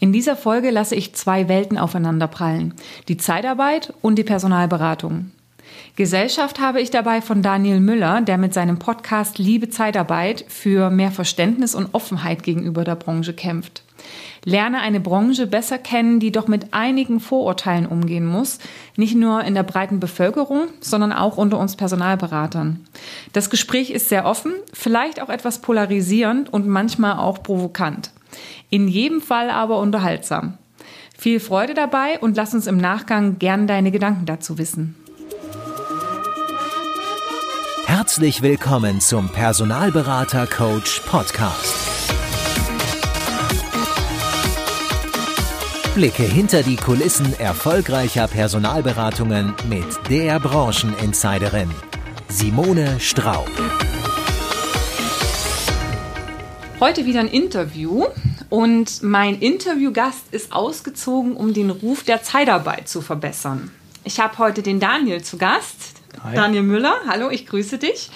In dieser Folge lasse ich zwei Welten aufeinanderprallen. Die Zeitarbeit und die Personalberatung. Gesellschaft habe ich dabei von Daniel Müller, der mit seinem Podcast Liebe Zeitarbeit für mehr Verständnis und Offenheit gegenüber der Branche kämpft. Lerne eine Branche besser kennen, die doch mit einigen Vorurteilen umgehen muss, nicht nur in der breiten Bevölkerung, sondern auch unter uns Personalberatern. Das Gespräch ist sehr offen, vielleicht auch etwas polarisierend und manchmal auch provokant. In jedem Fall aber unterhaltsam. Viel Freude dabei und lass uns im Nachgang gern deine Gedanken dazu wissen. Herzlich willkommen zum Personalberater Coach Podcast. Blicke hinter die Kulissen erfolgreicher Personalberatungen mit der Brancheninsiderin Simone Straub. Heute wieder ein Interview und mein Interviewgast ist ausgezogen, um den Ruf der Zeitarbeit zu verbessern. Ich habe heute den Daniel zu Gast. Hi. Daniel Müller, hallo, ich grüße dich.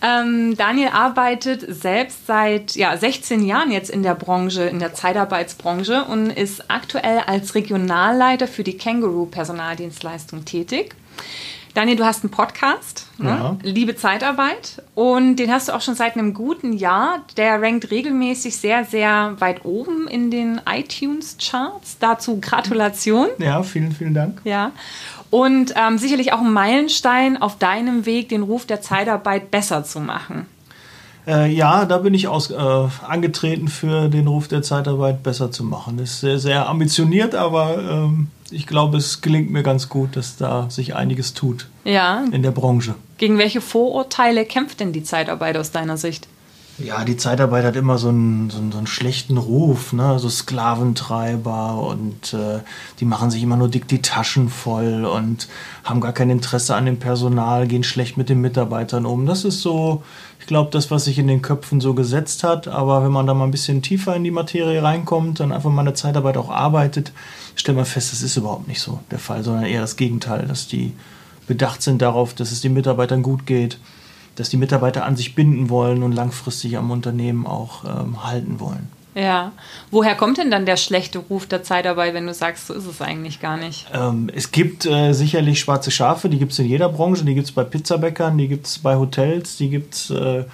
Ähm, Daniel arbeitet selbst seit ja, 16 Jahren jetzt in der Branche, in der Zeitarbeitsbranche und ist aktuell als Regionalleiter für die Känguru Personaldienstleistung tätig. Daniel, du hast einen Podcast, ne? ja. Liebe Zeitarbeit, und den hast du auch schon seit einem guten Jahr. Der rankt regelmäßig sehr, sehr weit oben in den iTunes-Charts. Dazu Gratulation. Ja, vielen, vielen Dank. Ja. Und ähm, sicherlich auch ein Meilenstein auf deinem Weg, den Ruf der Zeitarbeit besser zu machen. Äh, ja, da bin ich aus, äh, angetreten für den Ruf der Zeitarbeit besser zu machen. Ist sehr, sehr ambitioniert, aber ähm, ich glaube, es gelingt mir ganz gut, dass da sich einiges tut ja. in der Branche. Gegen welche Vorurteile kämpft denn die Zeitarbeit aus deiner Sicht? Ja, die Zeitarbeit hat immer so einen, so einen, so einen schlechten Ruf, ne? so Sklaventreiber und äh, die machen sich immer nur dick die Taschen voll und haben gar kein Interesse an dem Personal, gehen schlecht mit den Mitarbeitern um. Das ist so, glaube, das, was sich in den Köpfen so gesetzt hat. Aber wenn man da mal ein bisschen tiefer in die Materie reinkommt, dann einfach mal eine Zeitarbeit auch arbeitet, stellt man fest, das ist überhaupt nicht so der Fall, sondern eher das Gegenteil, dass die bedacht sind darauf, dass es den Mitarbeitern gut geht dass die Mitarbeiter an sich binden wollen und langfristig am Unternehmen auch ähm, halten wollen. Ja. Woher kommt denn dann der schlechte Ruf der Zeitarbeit, wenn du sagst, so ist es eigentlich gar nicht? Ähm, es gibt äh, sicherlich schwarze Schafe, die gibt es in jeder Branche. Die gibt es bei Pizzabäckern, die gibt es bei Hotels, die gibt es äh,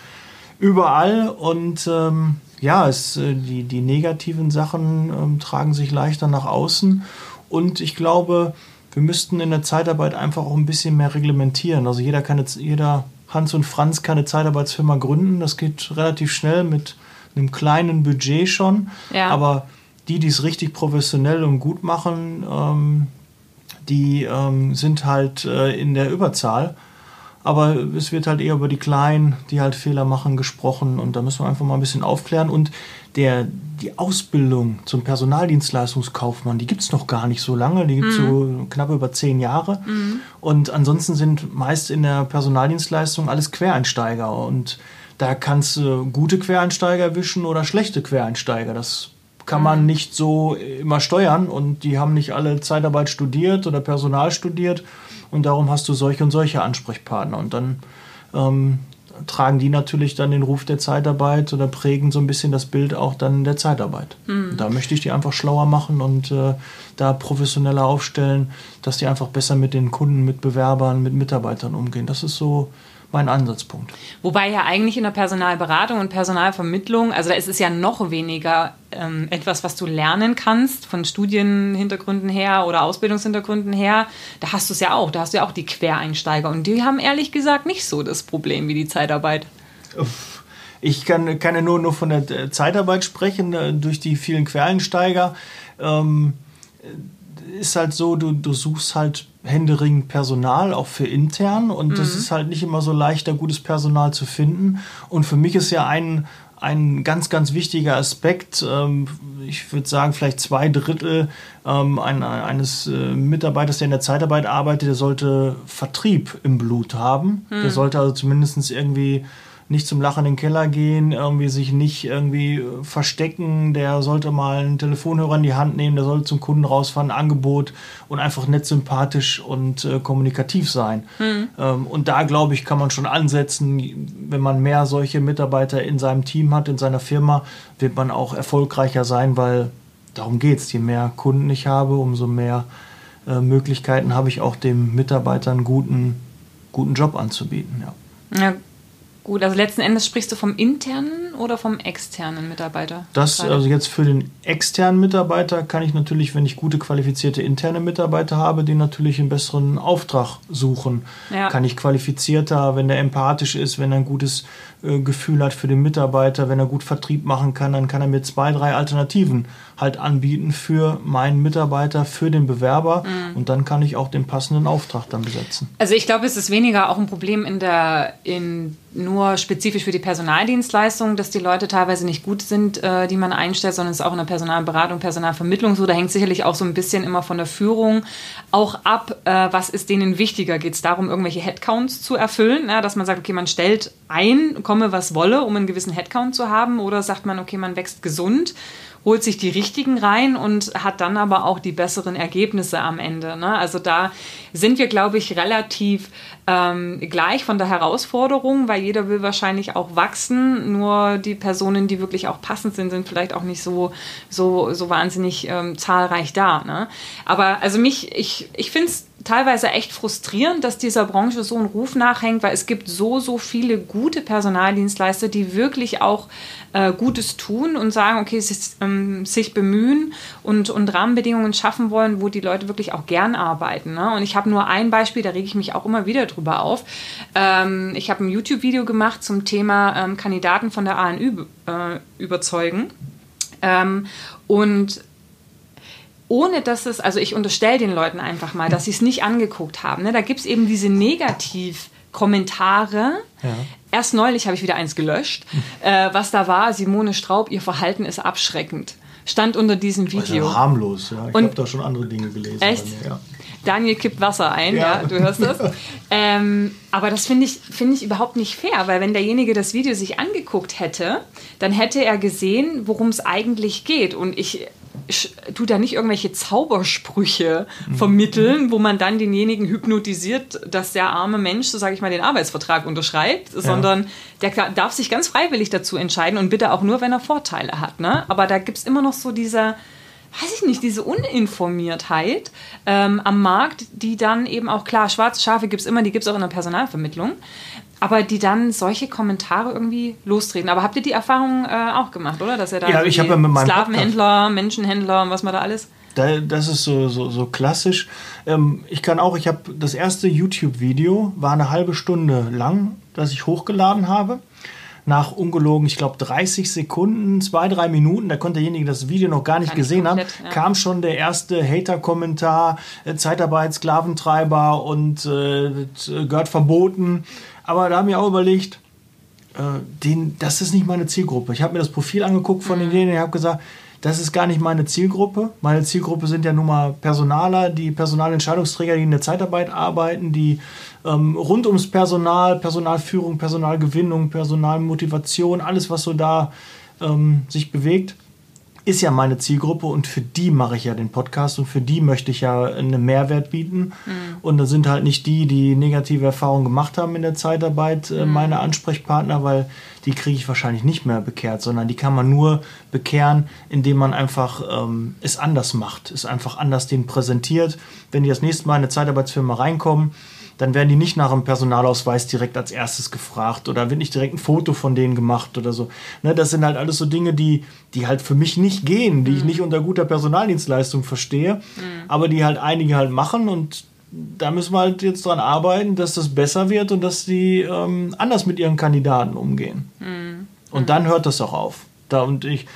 überall. Und ähm, ja, es, äh, die, die negativen Sachen ähm, tragen sich leichter nach außen. Und ich glaube, wir müssten in der Zeitarbeit einfach auch ein bisschen mehr reglementieren. Also jeder kann jetzt, jeder Hans und Franz keine Zeitarbeitsfirma gründen. Das geht relativ schnell mit einem kleinen Budget schon. Ja. Aber die, die es richtig professionell und gut machen, ähm, die ähm, sind halt äh, in der Überzahl. Aber es wird halt eher über die Kleinen, die halt Fehler machen, gesprochen. Und da müssen wir einfach mal ein bisschen aufklären. Und der, die Ausbildung zum Personaldienstleistungskaufmann, die gibt es noch gar nicht so lange. Die gibt es mhm. so knapp über zehn Jahre. Mhm. Und ansonsten sind meist in der Personaldienstleistung alles Quereinsteiger. Und da kannst du gute Quereinsteiger erwischen oder schlechte Quereinsteiger. Das kann man mhm. nicht so immer steuern. Und die haben nicht alle Zeitarbeit studiert oder Personal studiert und darum hast du solche und solche Ansprechpartner. Und dann ähm, tragen die natürlich dann den Ruf der Zeitarbeit oder prägen so ein bisschen das Bild auch dann der Zeitarbeit. Mhm. Da möchte ich die einfach schlauer machen und äh, da professioneller aufstellen, dass die einfach besser mit den Kunden, mit Bewerbern, mit Mitarbeitern umgehen. Das ist so mein Ansatzpunkt. Wobei ja eigentlich in der Personalberatung und Personalvermittlung, also da ist es ja noch weniger ähm, etwas, was du lernen kannst von Studienhintergründen her oder Ausbildungshintergründen her. Da hast du es ja auch, da hast du ja auch die Quereinsteiger und die haben ehrlich gesagt nicht so das Problem wie die Zeitarbeit. Ich kann, kann ja nur, nur von der Zeitarbeit sprechen, äh, durch die vielen Quereinsteiger. Ähm, ist halt so, du, du suchst halt händeringend Personal, auch für intern. Und mhm. das ist halt nicht immer so leicht, da gutes Personal zu finden. Und für mich ist ja ein, ein ganz, ganz wichtiger Aspekt, ähm, ich würde sagen, vielleicht zwei Drittel ähm, eines äh, Mitarbeiters, der in der Zeitarbeit arbeitet, der sollte Vertrieb im Blut haben. Mhm. Der sollte also zumindest irgendwie nicht zum Lachen in den Keller gehen, irgendwie sich nicht irgendwie verstecken, der sollte mal einen Telefonhörer in die Hand nehmen, der sollte zum Kunden rausfahren, ein Angebot und einfach nett sympathisch und äh, kommunikativ sein. Mhm. Ähm, und da glaube ich, kann man schon ansetzen, wenn man mehr solche Mitarbeiter in seinem Team hat, in seiner Firma, wird man auch erfolgreicher sein, weil darum geht es. Je mehr Kunden ich habe, umso mehr äh, Möglichkeiten habe ich auch dem Mitarbeiter einen guten, guten Job anzubieten. Ja. ja Gut, also letzten Endes sprichst du vom internen oder vom externen Mitarbeiter? Das, also jetzt für den externen Mitarbeiter kann ich natürlich, wenn ich gute qualifizierte interne Mitarbeiter habe, den natürlich einen besseren Auftrag suchen. Ja. Kann ich qualifizierter, wenn der empathisch ist, wenn er ein gutes Gefühl hat für den Mitarbeiter, wenn er gut Vertrieb machen kann, dann kann er mir zwei, drei Alternativen halt anbieten für meinen Mitarbeiter, für den Bewerber mhm. und dann kann ich auch den passenden Auftrag dann besetzen. Also ich glaube, es ist weniger auch ein Problem in der in nur spezifisch für die Personaldienstleistung, dass die Leute teilweise nicht gut sind, äh, die man einstellt, sondern es ist auch in der Personalberatung, Personalvermittlung so. Da hängt sicherlich auch so ein bisschen immer von der Führung auch ab, äh, was ist denen wichtiger. Geht es darum, irgendwelche Headcounts zu erfüllen, ja, dass man sagt, okay, man stellt ein, komme was wolle, um einen gewissen Headcount zu haben, oder sagt man, okay, man wächst gesund holt sich die richtigen rein und hat dann aber auch die besseren Ergebnisse am Ende. Ne? Also da sind wir, glaube ich, relativ ähm, gleich von der Herausforderung, weil jeder will wahrscheinlich auch wachsen. Nur die Personen, die wirklich auch passend sind, sind vielleicht auch nicht so, so, so wahnsinnig ähm, zahlreich da. Ne? Aber also mich, ich, ich finde es teilweise echt frustrierend, dass dieser Branche so ein Ruf nachhängt, weil es gibt so, so viele gute Personaldienstleister, die wirklich auch äh, Gutes tun und sagen, okay, sich, ähm, sich bemühen und, und Rahmenbedingungen schaffen wollen, wo die Leute wirklich auch gern arbeiten. Ne? Und ich habe nur ein Beispiel, da rege ich mich auch immer wieder drüber auf. Ähm, ich habe ein YouTube-Video gemacht zum Thema ähm, Kandidaten von der ANÜ äh, überzeugen. Ähm, und ohne dass es, also ich unterstelle den Leuten einfach mal, dass sie es nicht angeguckt haben. Ne? Da gibt es eben diese Negativ-Kommentare. Ja. Erst neulich habe ich wieder eins gelöscht. Äh, was da war, Simone Straub, ihr Verhalten ist abschreckend. Stand unter diesem Video. Also harmlos, ja. Ich habe da schon andere Dinge gelesen. Echt? Mir, ja. Daniel kippt Wasser ein, ja, ja du hörst das. ähm, aber das finde ich, find ich überhaupt nicht fair, weil wenn derjenige das Video sich angeguckt hätte, dann hätte er gesehen, worum es eigentlich geht. Und ich tut da nicht irgendwelche Zaubersprüche mhm. vermitteln, wo man dann denjenigen hypnotisiert, dass der arme Mensch, so sage ich mal, den Arbeitsvertrag unterschreibt, ja. sondern der darf sich ganz freiwillig dazu entscheiden und bitte auch nur, wenn er Vorteile hat. Ne? Aber da gibt es immer noch so diese, weiß ich nicht, diese Uninformiertheit ähm, am Markt, die dann eben auch, klar, schwarze Schafe gibt es immer, die gibt es auch in der Personalvermittlung aber die dann solche Kommentare irgendwie lostreten. Aber habt ihr die Erfahrung äh, auch gemacht, oder? Dass er da ja, ich ja mit meinem Sklavenhändler, Menschenhändler und was man da alles. das ist so, so, so klassisch. Ähm, ich kann auch, ich habe das erste YouTube-Video, war eine halbe Stunde lang, das ich hochgeladen habe. Nach ungelogen, ich glaube 30 Sekunden, zwei, drei Minuten, da konnte derjenige das Video noch gar nicht gar gesehen haben, ja. kam schon der erste Hater-Kommentar, äh, Zeitarbeit, Sklaventreiber und äh, gehört verboten. Aber da haben wir auch überlegt, äh, den, das ist nicht meine Zielgruppe. Ich habe mir das Profil angeguckt von mhm. denen, ich habe gesagt, das ist gar nicht meine Zielgruppe. Meine Zielgruppe sind ja nun mal Personaler, die Personalentscheidungsträger, die in der Zeitarbeit arbeiten, die ähm, rund ums Personal, Personalführung, Personalgewinnung, Personalmotivation, alles, was so da ähm, sich bewegt ist ja meine Zielgruppe und für die mache ich ja den Podcast und für die möchte ich ja einen Mehrwert bieten. Mhm. Und da sind halt nicht die, die negative Erfahrungen gemacht haben in der Zeitarbeit, äh, mhm. meine Ansprechpartner, weil die kriege ich wahrscheinlich nicht mehr bekehrt, sondern die kann man nur bekehren, indem man einfach ähm, es anders macht, es einfach anders den präsentiert. Wenn die das nächste Mal in eine Zeitarbeitsfirma reinkommen, dann werden die nicht nach dem Personalausweis direkt als erstes gefragt oder wird nicht direkt ein Foto von denen gemacht oder so. Ne, das sind halt alles so Dinge, die, die halt für mich nicht gehen, die mhm. ich nicht unter guter Personaldienstleistung verstehe, mhm. aber die halt einige halt machen und da müssen wir halt jetzt dran arbeiten, dass das besser wird und dass die ähm, anders mit ihren Kandidaten umgehen. Mhm. Und dann hört das auch auf. Da und ich,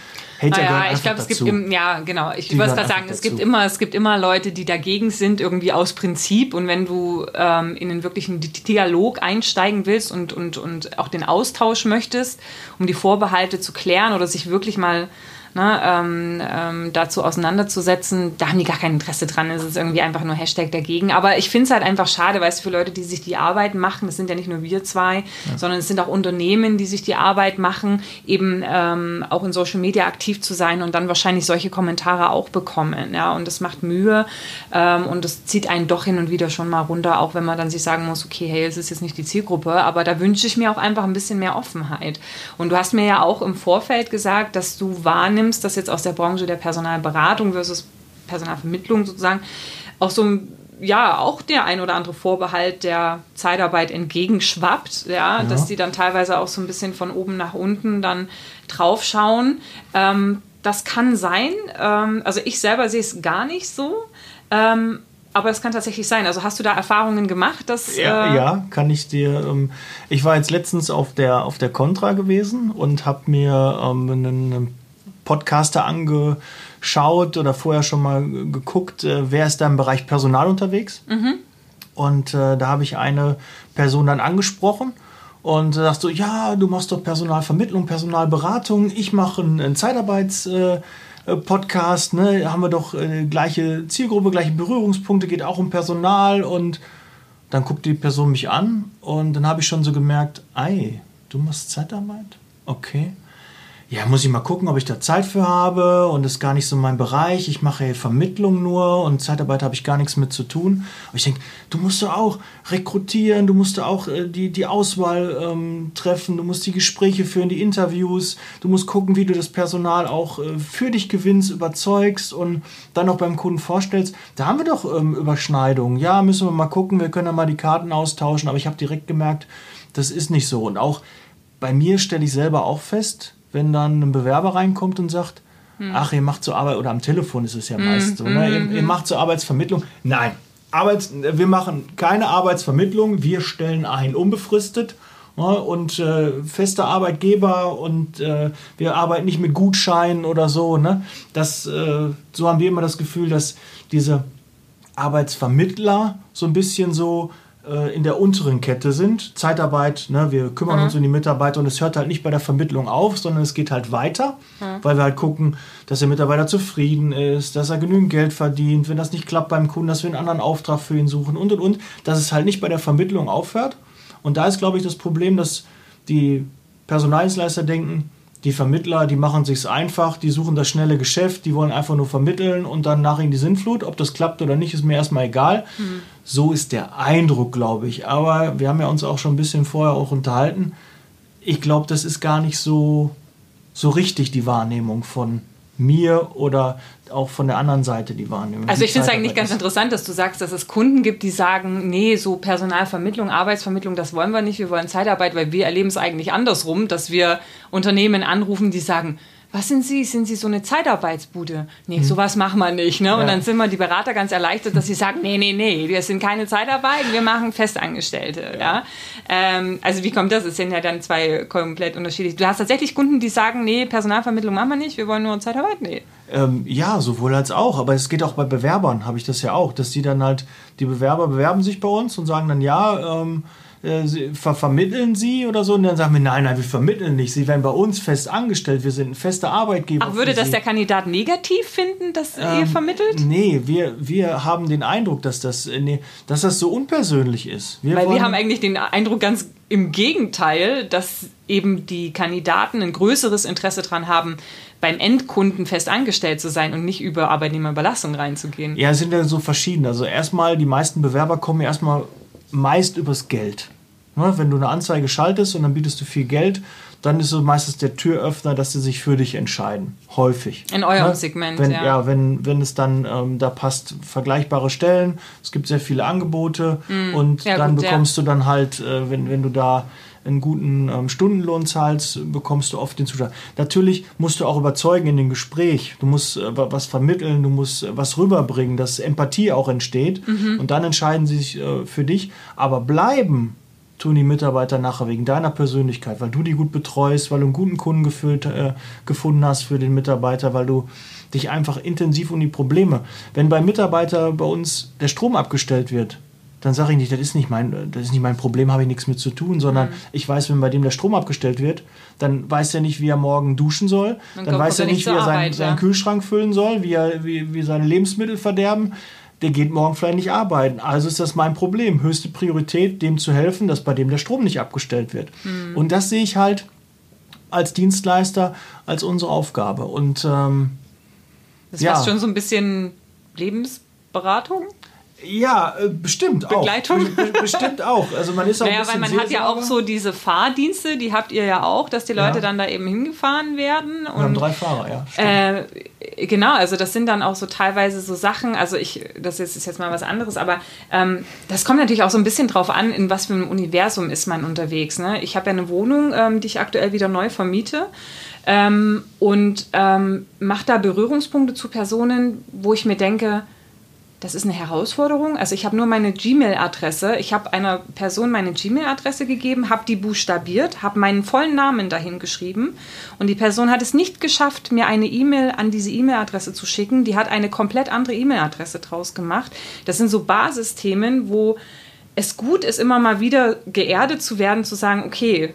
Hater naja, ich glaube, es gibt im, ja genau. Ich wollte gerade sagen, es gibt immer, es gibt immer Leute, die dagegen sind irgendwie aus Prinzip. Und wenn du ähm, in den wirklichen Dialog einsteigen willst und und und auch den Austausch möchtest, um die Vorbehalte zu klären oder sich wirklich mal ne, ähm, ähm, dazu auseinanderzusetzen, da haben die gar kein Interesse dran. Es ist irgendwie einfach nur Hashtag dagegen. Aber ich finde es halt einfach schade, weißt du, für Leute, die sich die Arbeit machen, das sind ja nicht nur wir zwei, ja. sondern es sind auch Unternehmen, die sich die Arbeit machen, eben ähm, auch in Social Media aktiv zu sein und dann wahrscheinlich solche Kommentare auch bekommen. Ja, und das macht Mühe ähm, und das zieht einen doch hin und wieder schon mal runter, auch wenn man dann sich sagen muss, okay, hey, es ist jetzt nicht die Zielgruppe, aber da wünsche ich mir auch einfach ein bisschen mehr Offenheit. Und du hast mir ja auch im Vorfeld gesagt, dass du wahrnimmst, nimmst, das jetzt aus der Branche der Personalberatung versus Personalvermittlung sozusagen, auch so ein ja auch der ein oder andere Vorbehalt der Zeitarbeit entgegenschwappt, ja, ja, dass die dann teilweise auch so ein bisschen von oben nach unten dann draufschauen. Ähm, das kann sein. Ähm, also ich selber sehe es gar nicht so. Ähm, aber es kann tatsächlich sein. Also hast du da Erfahrungen gemacht, dass. Ja, äh ja kann ich dir. Ähm, ich war jetzt letztens auf der, auf der Contra gewesen und habe mir ähm, einen Podcaster angeschaut oder vorher schon mal geguckt, äh, wer ist da im Bereich Personal unterwegs. Mhm. Und äh, da habe ich eine Person dann angesprochen und sagst du, ja, du machst doch Personalvermittlung, Personalberatung, ich mache einen Zeitarbeits. Äh, Podcast, ne, haben wir doch äh, gleiche Zielgruppe, gleiche Berührungspunkte, geht auch um Personal und dann guckt die Person mich an und dann habe ich schon so gemerkt, ei, du machst Zeitarbeit? Okay ja, muss ich mal gucken, ob ich da Zeit für habe und das ist gar nicht so mein Bereich. Ich mache Vermittlung nur und Zeitarbeit habe ich gar nichts mit zu tun. Aber ich denke, du musst doch auch rekrutieren, du musst auch äh, die, die Auswahl ähm, treffen, du musst die Gespräche führen, die Interviews, du musst gucken, wie du das Personal auch äh, für dich gewinnst, überzeugst und dann auch beim Kunden vorstellst. Da haben wir doch ähm, Überschneidungen. Ja, müssen wir mal gucken, wir können ja mal die Karten austauschen, aber ich habe direkt gemerkt, das ist nicht so. Und auch bei mir stelle ich selber auch fest, wenn dann ein Bewerber reinkommt und sagt, hm. ach, ihr macht zur Arbeit, oder am Telefon ist es ja hm. meist so, ne? Hm, ihr, ihr, hm. macht zur Arbeitsvermittlung. Nein, Arbeits, wir machen keine Arbeitsvermittlung, wir stellen ein, unbefristet ne? und äh, feste Arbeitgeber und äh, wir arbeiten nicht mit Gutscheinen oder so. Ne? Das, äh, so haben wir immer das Gefühl, dass diese Arbeitsvermittler so ein bisschen so äh, in der unteren Kette sind. Zeitarbeit, ne, wir kümmern mhm. uns um die Mitarbeiter und es hört halt nicht bei der Vermittlung auf, sondern es geht halt weiter, mhm. weil wir halt gucken, dass der Mitarbeiter zufrieden ist, dass er genügend Geld verdient, wenn das nicht klappt beim Kunden, dass wir einen anderen Auftrag für ihn suchen und und und, dass es halt nicht bei der Vermittlung aufhört. Und da ist, glaube ich, das Problem, dass die Personaldienstleister denken, die Vermittler, die machen sich's einfach, die suchen das schnelle Geschäft, die wollen einfach nur vermitteln und dann nach ihnen die Sinnflut. Ob das klappt oder nicht, ist mir erstmal egal. Mhm. So ist der Eindruck, glaube ich. Aber wir haben ja uns auch schon ein bisschen vorher auch unterhalten. Ich glaube, das ist gar nicht so, so richtig die Wahrnehmung von mir oder auch von der anderen Seite die Wahrnehmung. Also ich finde es eigentlich ganz interessant, dass du sagst, dass es Kunden gibt, die sagen, nee, so Personalvermittlung, Arbeitsvermittlung, das wollen wir nicht, wir wollen Zeitarbeit, weil wir erleben es eigentlich andersrum, dass wir Unternehmen anrufen, die sagen, was sind Sie? Sind Sie so eine Zeitarbeitsbude? Nee, hm. sowas machen wir nicht. Ne? Und ja. dann sind wir die Berater ganz erleichtert, dass sie sagen, nee, nee, nee, wir sind keine Zeitarbeit, wir machen Festangestellte. Ja. ja? Ähm, also wie kommt das? Es sind ja dann zwei komplett unterschiedlich. Du hast tatsächlich Kunden, die sagen, nee, Personalvermittlung machen wir nicht, wir wollen nur Zeitarbeit? Nee. Ähm, ja, sowohl als auch. Aber es geht auch bei Bewerbern, habe ich das ja auch, dass die dann halt, die Bewerber bewerben sich bei uns und sagen dann, ja, ähm, äh, ver vermitteln Sie oder so? Und dann sagen wir, nein, nein, wir vermitteln nicht. Sie werden bei uns fest angestellt. Wir sind ein fester Arbeitgeber. Ach, würde das Sie. der Kandidat negativ finden, dass ähm, ihr vermittelt? Nee, wir, wir haben den Eindruck, dass das, äh, nee, dass das so unpersönlich ist. Wir Weil wir haben eigentlich den Eindruck ganz im Gegenteil, dass eben die Kandidaten ein größeres Interesse daran haben, beim Endkunden fest angestellt zu sein und nicht über Arbeitnehmerüberlassung reinzugehen. Ja, es sind ja so verschieden. Also erstmal, die meisten Bewerber kommen ja erstmal meist übers Geld. Ne? Wenn du eine Anzeige schaltest und dann bietest du viel Geld, dann ist so meistens der Türöffner, dass sie sich für dich entscheiden. Häufig. In eurem ne? Segment, wenn, ja. ja. wenn, wenn es dann ähm, da passt, vergleichbare Stellen, es gibt sehr viele Angebote mm. und ja, dann gut, bekommst ja. du dann halt, äh, wenn, wenn du da einen guten ähm, Stundenlohn zahlst, bekommst du oft den Zuschlag. Natürlich musst du auch überzeugen in dem Gespräch. Du musst äh, was vermitteln, du musst äh, was rüberbringen, dass Empathie auch entsteht. Mhm. Und dann entscheiden sie sich äh, für dich. Aber bleiben tun die Mitarbeiter nachher wegen deiner Persönlichkeit, weil du die gut betreust, weil du einen guten Kunden gefüllt, äh, gefunden hast für den Mitarbeiter, weil du dich einfach intensiv um die Probleme. Wenn beim Mitarbeiter bei uns der Strom abgestellt wird, dann sage ich nicht, das ist nicht mein, das ist nicht mein Problem, habe ich nichts mit zu tun, sondern mhm. ich weiß, wenn bei dem der Strom abgestellt wird, dann weiß er nicht, wie er morgen duschen soll, dann, dann weiß er nicht, wie er seinen, Arbeit, seinen Kühlschrank füllen soll, wie er wie, wie seine Lebensmittel verderben. Der geht morgen vielleicht nicht arbeiten. Also ist das mein Problem. Höchste Priorität, dem zu helfen, dass bei dem der Strom nicht abgestellt wird. Mhm. Und das sehe ich halt als Dienstleister als unsere Aufgabe. Und ähm, das ist ja. schon so ein bisschen Lebensberatung? Ja, äh, bestimmt Begleitung? auch. Be bestimmt auch. Also man ist auch naja, weil man hat ja auch so diese Fahrdienste, die habt ihr ja auch, dass die Leute ja. dann da eben hingefahren werden. Wir haben drei Fahrer, ja. Äh, genau, also das sind dann auch so teilweise so Sachen, also ich, das ist, ist jetzt mal was anderes, aber ähm, das kommt natürlich auch so ein bisschen drauf an, in was für einem Universum ist man unterwegs. Ne? Ich habe ja eine Wohnung, ähm, die ich aktuell wieder neu vermiete. Ähm, und ähm, mache da Berührungspunkte zu Personen, wo ich mir denke, das ist eine Herausforderung. Also ich habe nur meine Gmail-Adresse. Ich habe einer Person meine Gmail-Adresse gegeben, habe die buchstabiert, habe meinen vollen Namen dahin geschrieben und die Person hat es nicht geschafft, mir eine E-Mail an diese E-Mail-Adresse zu schicken. Die hat eine komplett andere E-Mail-Adresse draus gemacht. Das sind so Basisthemen, wo es gut ist, immer mal wieder geerdet zu werden, zu sagen, okay,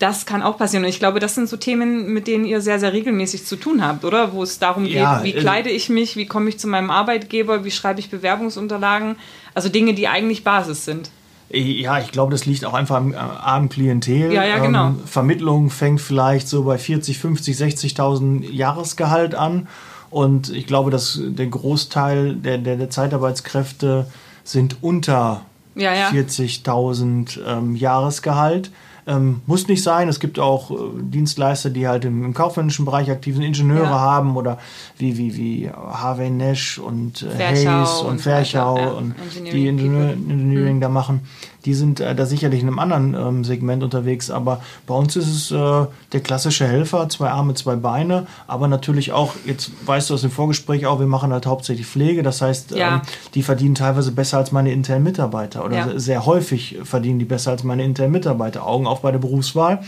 das kann auch passieren. Und ich glaube, das sind so Themen, mit denen ihr sehr, sehr regelmäßig zu tun habt, oder? Wo es darum ja, geht, wie äh, kleide ich mich, wie komme ich zu meinem Arbeitgeber, wie schreibe ich Bewerbungsunterlagen. Also Dinge, die eigentlich Basis sind. Ja, ich glaube, das liegt auch einfach am, am Klientel. Ja, ja, genau. Ähm, Vermittlung fängt vielleicht so bei 40, 50, 60.000 Jahresgehalt an. Und ich glaube, dass der Großteil der, der, der Zeitarbeitskräfte sind unter ja, ja. 40.000 ähm, Jahresgehalt. Ähm, muss nicht sein. Es gibt auch äh, Dienstleister, die halt im, im, kaufmännischen Bereich aktiven Ingenieure ja. haben oder wie, wie, wie Harvey Nash und äh, Hayes und, und Ferchau ja, und die Ingenieur Engineering mhm. da machen die sind äh, da sicherlich in einem anderen ähm, Segment unterwegs. Aber bei uns ist es äh, der klassische Helfer, zwei Arme, zwei Beine, aber natürlich auch, jetzt weißt du aus dem Vorgespräch auch, wir machen halt hauptsächlich Pflege. Das heißt, ja. ähm, die verdienen teilweise besser als meine internen Mitarbeiter oder ja. sehr häufig verdienen die besser als meine internen Mitarbeiter. Augen auf bei der Berufswahl.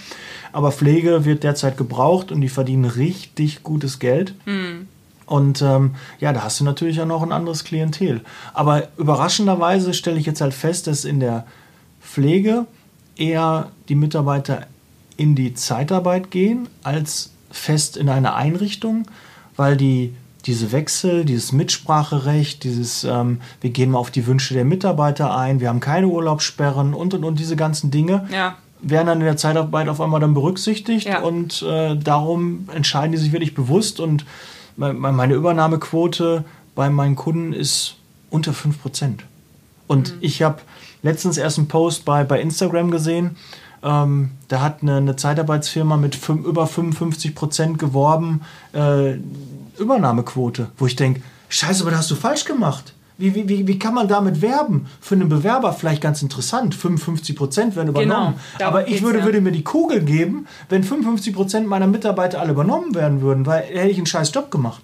Aber Pflege wird derzeit gebraucht und die verdienen richtig gutes Geld. Mhm. Und ähm, ja, da hast du natürlich auch noch ein anderes Klientel. Aber überraschenderweise stelle ich jetzt halt fest, dass in der Pflege eher die Mitarbeiter in die Zeitarbeit gehen als fest in eine Einrichtung, weil die diese Wechsel, dieses Mitspracherecht, dieses ähm, wir gehen mal auf die Wünsche der Mitarbeiter ein, wir haben keine Urlaubssperren und und und diese ganzen Dinge ja. werden dann in der Zeitarbeit auf einmal dann berücksichtigt ja. und äh, darum entscheiden die sich wirklich bewusst und meine Übernahmequote bei meinen Kunden ist unter 5%. Und mhm. ich habe letztens erst einen Post bei, bei Instagram gesehen. Ähm, da hat eine, eine Zeitarbeitsfirma mit fünf, über 55 Prozent geworben, äh, Übernahmequote, wo ich denke, scheiße, aber das hast du falsch gemacht. Wie, wie, wie kann man damit werben? Für einen Bewerber vielleicht ganz interessant. 55 Prozent werden übernommen. Genau, aber ich würde, ja. würde mir die Kugel geben, wenn 55 Prozent meiner Mitarbeiter alle übernommen werden würden, weil hätte ich einen scheiß Job gemacht.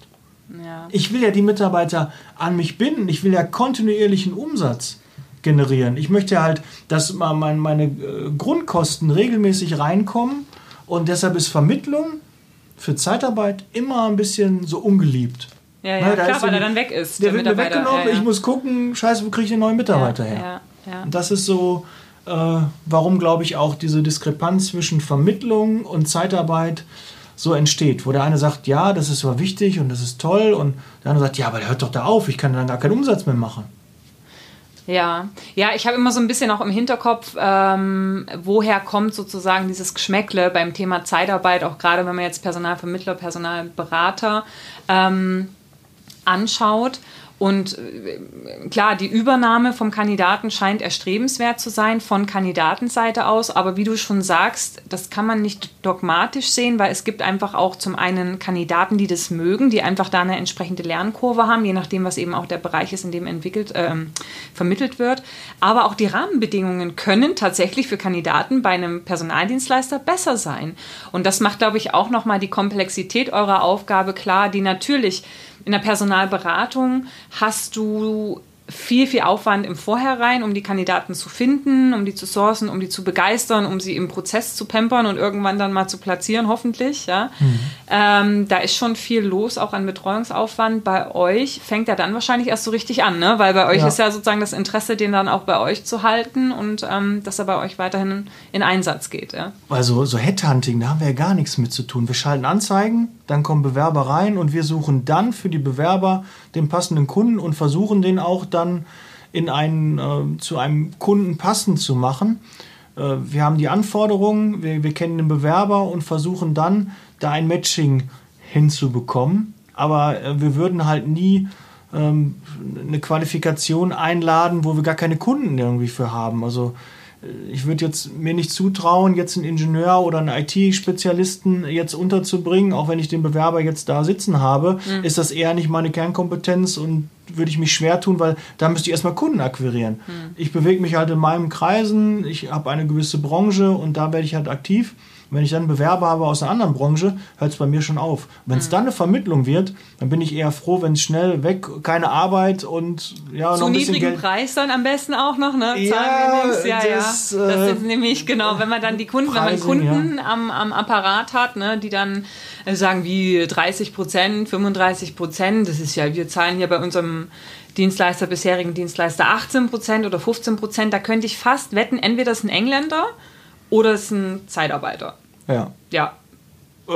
Ja. Ich will ja die Mitarbeiter an mich binden. Ich will ja kontinuierlichen Umsatz generieren. Ich möchte halt, dass meine äh, Grundkosten regelmäßig reinkommen und deshalb ist Vermittlung für Zeitarbeit immer ein bisschen so ungeliebt. Ja, ja, Na, klar, weil er dann weg ist. Der, der wird mir weggenommen, ja, ja. ich muss gucken, scheiße, wo kriege ich den neuen Mitarbeiter her? Und das ist so, äh, warum glaube ich auch diese Diskrepanz zwischen Vermittlung und Zeitarbeit so entsteht, wo der eine sagt, ja, das ist aber wichtig und das ist toll und der andere sagt, ja, aber der hört doch da auf, ich kann dann gar keinen Umsatz mehr machen. Ja, ja, ich habe immer so ein bisschen auch im Hinterkopf, ähm, woher kommt sozusagen dieses Geschmäckle beim Thema Zeitarbeit, auch gerade wenn man jetzt Personalvermittler, Personalberater ähm, anschaut. Und äh, klar, die Übernahme vom Kandidaten scheint erstrebenswert zu sein von Kandidatenseite aus, aber wie du schon sagst, das kann man nicht dogmatisch sehen, weil es gibt einfach auch zum einen Kandidaten, die das mögen, die einfach da eine entsprechende Lernkurve haben, je nachdem, was eben auch der Bereich ist, in dem entwickelt, äh, vermittelt wird. Aber auch die Rahmenbedingungen können tatsächlich für Kandidaten bei einem Personaldienstleister besser sein. Und das macht, glaube ich, auch nochmal die Komplexität eurer Aufgabe klar, die natürlich in der Personalberatung hast du viel, viel Aufwand im Vorhinein, um die Kandidaten zu finden, um die zu sourcen, um die zu begeistern, um sie im Prozess zu pampern und irgendwann dann mal zu platzieren, hoffentlich. Ja. Mhm. Ähm, da ist schon viel los, auch an Betreuungsaufwand. Bei euch fängt er dann wahrscheinlich erst so richtig an, ne? weil bei euch ja. ist ja sozusagen das Interesse, den dann auch bei euch zu halten und ähm, dass er bei euch weiterhin in Einsatz geht. Ja. Also so Headhunting, da haben wir ja gar nichts mit zu tun. Wir schalten Anzeigen, dann kommen Bewerber rein und wir suchen dann für die Bewerber den passenden Kunden und versuchen den auch dann in einen, äh, zu einem Kunden passend zu machen. Äh, wir haben die Anforderungen, wir, wir kennen den Bewerber und versuchen dann da ein Matching hinzubekommen. Aber äh, wir würden halt nie ähm, eine Qualifikation einladen, wo wir gar keine Kunden irgendwie für haben. Also ich würde jetzt mir nicht zutrauen, jetzt einen Ingenieur oder einen IT-Spezialisten jetzt unterzubringen, auch wenn ich den Bewerber jetzt da sitzen habe, mhm. ist das eher nicht meine Kernkompetenz und würde ich mich schwer tun, weil da müsste ich erstmal Kunden akquirieren. Mhm. Ich bewege mich halt in meinen Kreisen, ich habe eine gewisse Branche und da werde ich halt aktiv. Wenn ich dann einen Bewerber habe aus einer anderen Branche, hört es bei mir schon auf. Wenn es mhm. dann eine Vermittlung wird, dann bin ich eher froh, wenn es schnell weg, keine Arbeit und ja, Zu noch ein bisschen niedrigen Geld. Preis dann am besten auch noch, ne? Ja, ja, das, ja. Das ist nämlich genau, wenn man dann die Kunden, Preisen, wenn man Kunden ja. am, am Apparat hat, ne, die dann äh, sagen wie 30 Prozent, 35 Prozent, das ist ja, wir zahlen hier bei unserem Dienstleister, bisherigen Dienstleister 18 Prozent oder 15 Prozent, da könnte ich fast wetten, entweder ist ein Engländer oder ist ein Zeitarbeiter. Ja. Ja. Äh,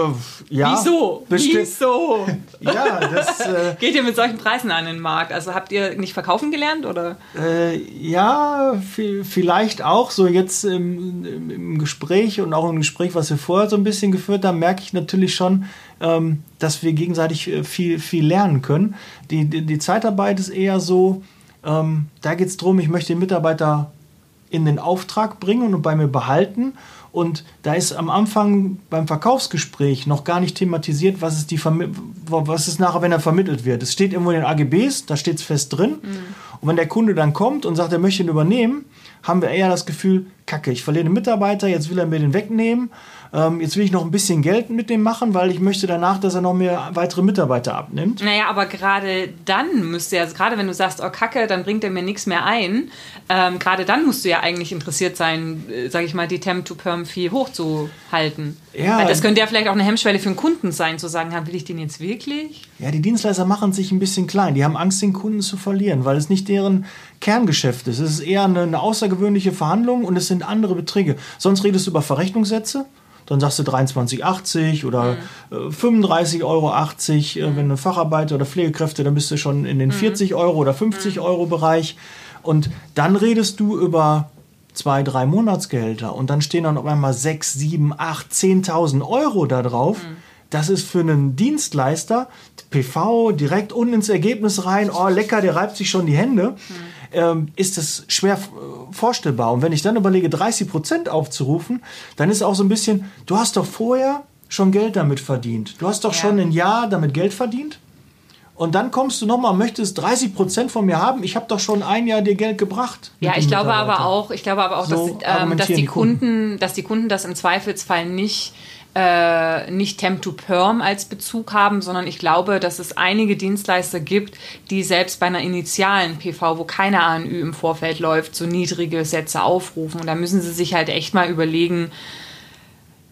ja, Wieso? Wieso? ja, das. Äh, Geht ihr mit solchen Preisen an den Markt? Also habt ihr nicht verkaufen gelernt oder? Äh, ja, vielleicht auch. So jetzt im, im, Gespräch und auch im Gespräch, was wir vorher so ein bisschen geführt haben, merke ich natürlich schon, ähm, dass wir gegenseitig äh, viel, viel lernen können. Die, die, die Zeitarbeit ist eher so, ähm, da geht es darum, ich möchte den Mitarbeiter in den Auftrag bringen und bei mir behalten. Und da ist am Anfang beim Verkaufsgespräch noch gar nicht thematisiert, was ist, die was ist nachher, wenn er vermittelt wird. Es steht irgendwo in den AGBs, da steht es fest drin. Mhm. Und wenn der Kunde dann kommt und sagt, er möchte ihn übernehmen, haben wir eher das Gefühl, kacke, ich verliere den Mitarbeiter, jetzt will er mir den wegnehmen ähm, jetzt will ich noch ein bisschen Geld mit dem machen, weil ich möchte danach, dass er noch mehr weitere Mitarbeiter abnimmt. Naja, aber gerade dann müsste ja, gerade wenn du sagst, oh Kacke, dann bringt er mir nichts mehr ein, ähm, gerade dann musst du ja eigentlich interessiert sein, äh, sage ich mal, die Temp-to-Perm-Fee hochzuhalten. Ja. Weil das könnte ja vielleicht auch eine Hemmschwelle für einen Kunden sein, zu sagen, will ich den jetzt wirklich? Ja, die Dienstleister machen sich ein bisschen klein. Die haben Angst, den Kunden zu verlieren, weil es nicht deren Kerngeschäft ist. Es ist eher eine, eine außergewöhnliche Verhandlung und es sind andere Beträge. Sonst redest du über Verrechnungssätze dann sagst du 23,80 oder mhm. 35,80 äh, Euro. Äh, mhm. Wenn du Facharbeiter oder Pflegekräfte, dann bist du schon in den mhm. 40 Euro oder 50 mhm. Euro Bereich. Und dann redest du über zwei, drei Monatsgehälter und dann stehen dann auf einmal 6, 7, 8, 10.000 Euro da drauf. Mhm. Das ist für einen Dienstleister, PV, direkt unten ins Ergebnis rein, oh lecker, der reibt sich schon die Hände. Ähm, ist das schwer äh, vorstellbar. Und wenn ich dann überlege, 30 Prozent aufzurufen, dann ist auch so ein bisschen, du hast doch vorher schon Geld damit verdient. Du hast doch ja. schon ein Jahr damit Geld verdient. Und dann kommst du nochmal, möchtest 30 Prozent von mir haben. Ich habe doch schon ein Jahr dir Geld gebracht. Ja, ich glaube aber auch, ich glaube aber auch, so dass, ähm, dass, die Kunden, Kunden, dass die Kunden das im Zweifelsfall nicht äh, nicht Temp to Perm als Bezug haben, sondern ich glaube, dass es einige Dienstleister gibt, die selbst bei einer initialen PV, wo keine ANÜ im Vorfeld läuft, so niedrige Sätze aufrufen. Und da müssen sie sich halt echt mal überlegen,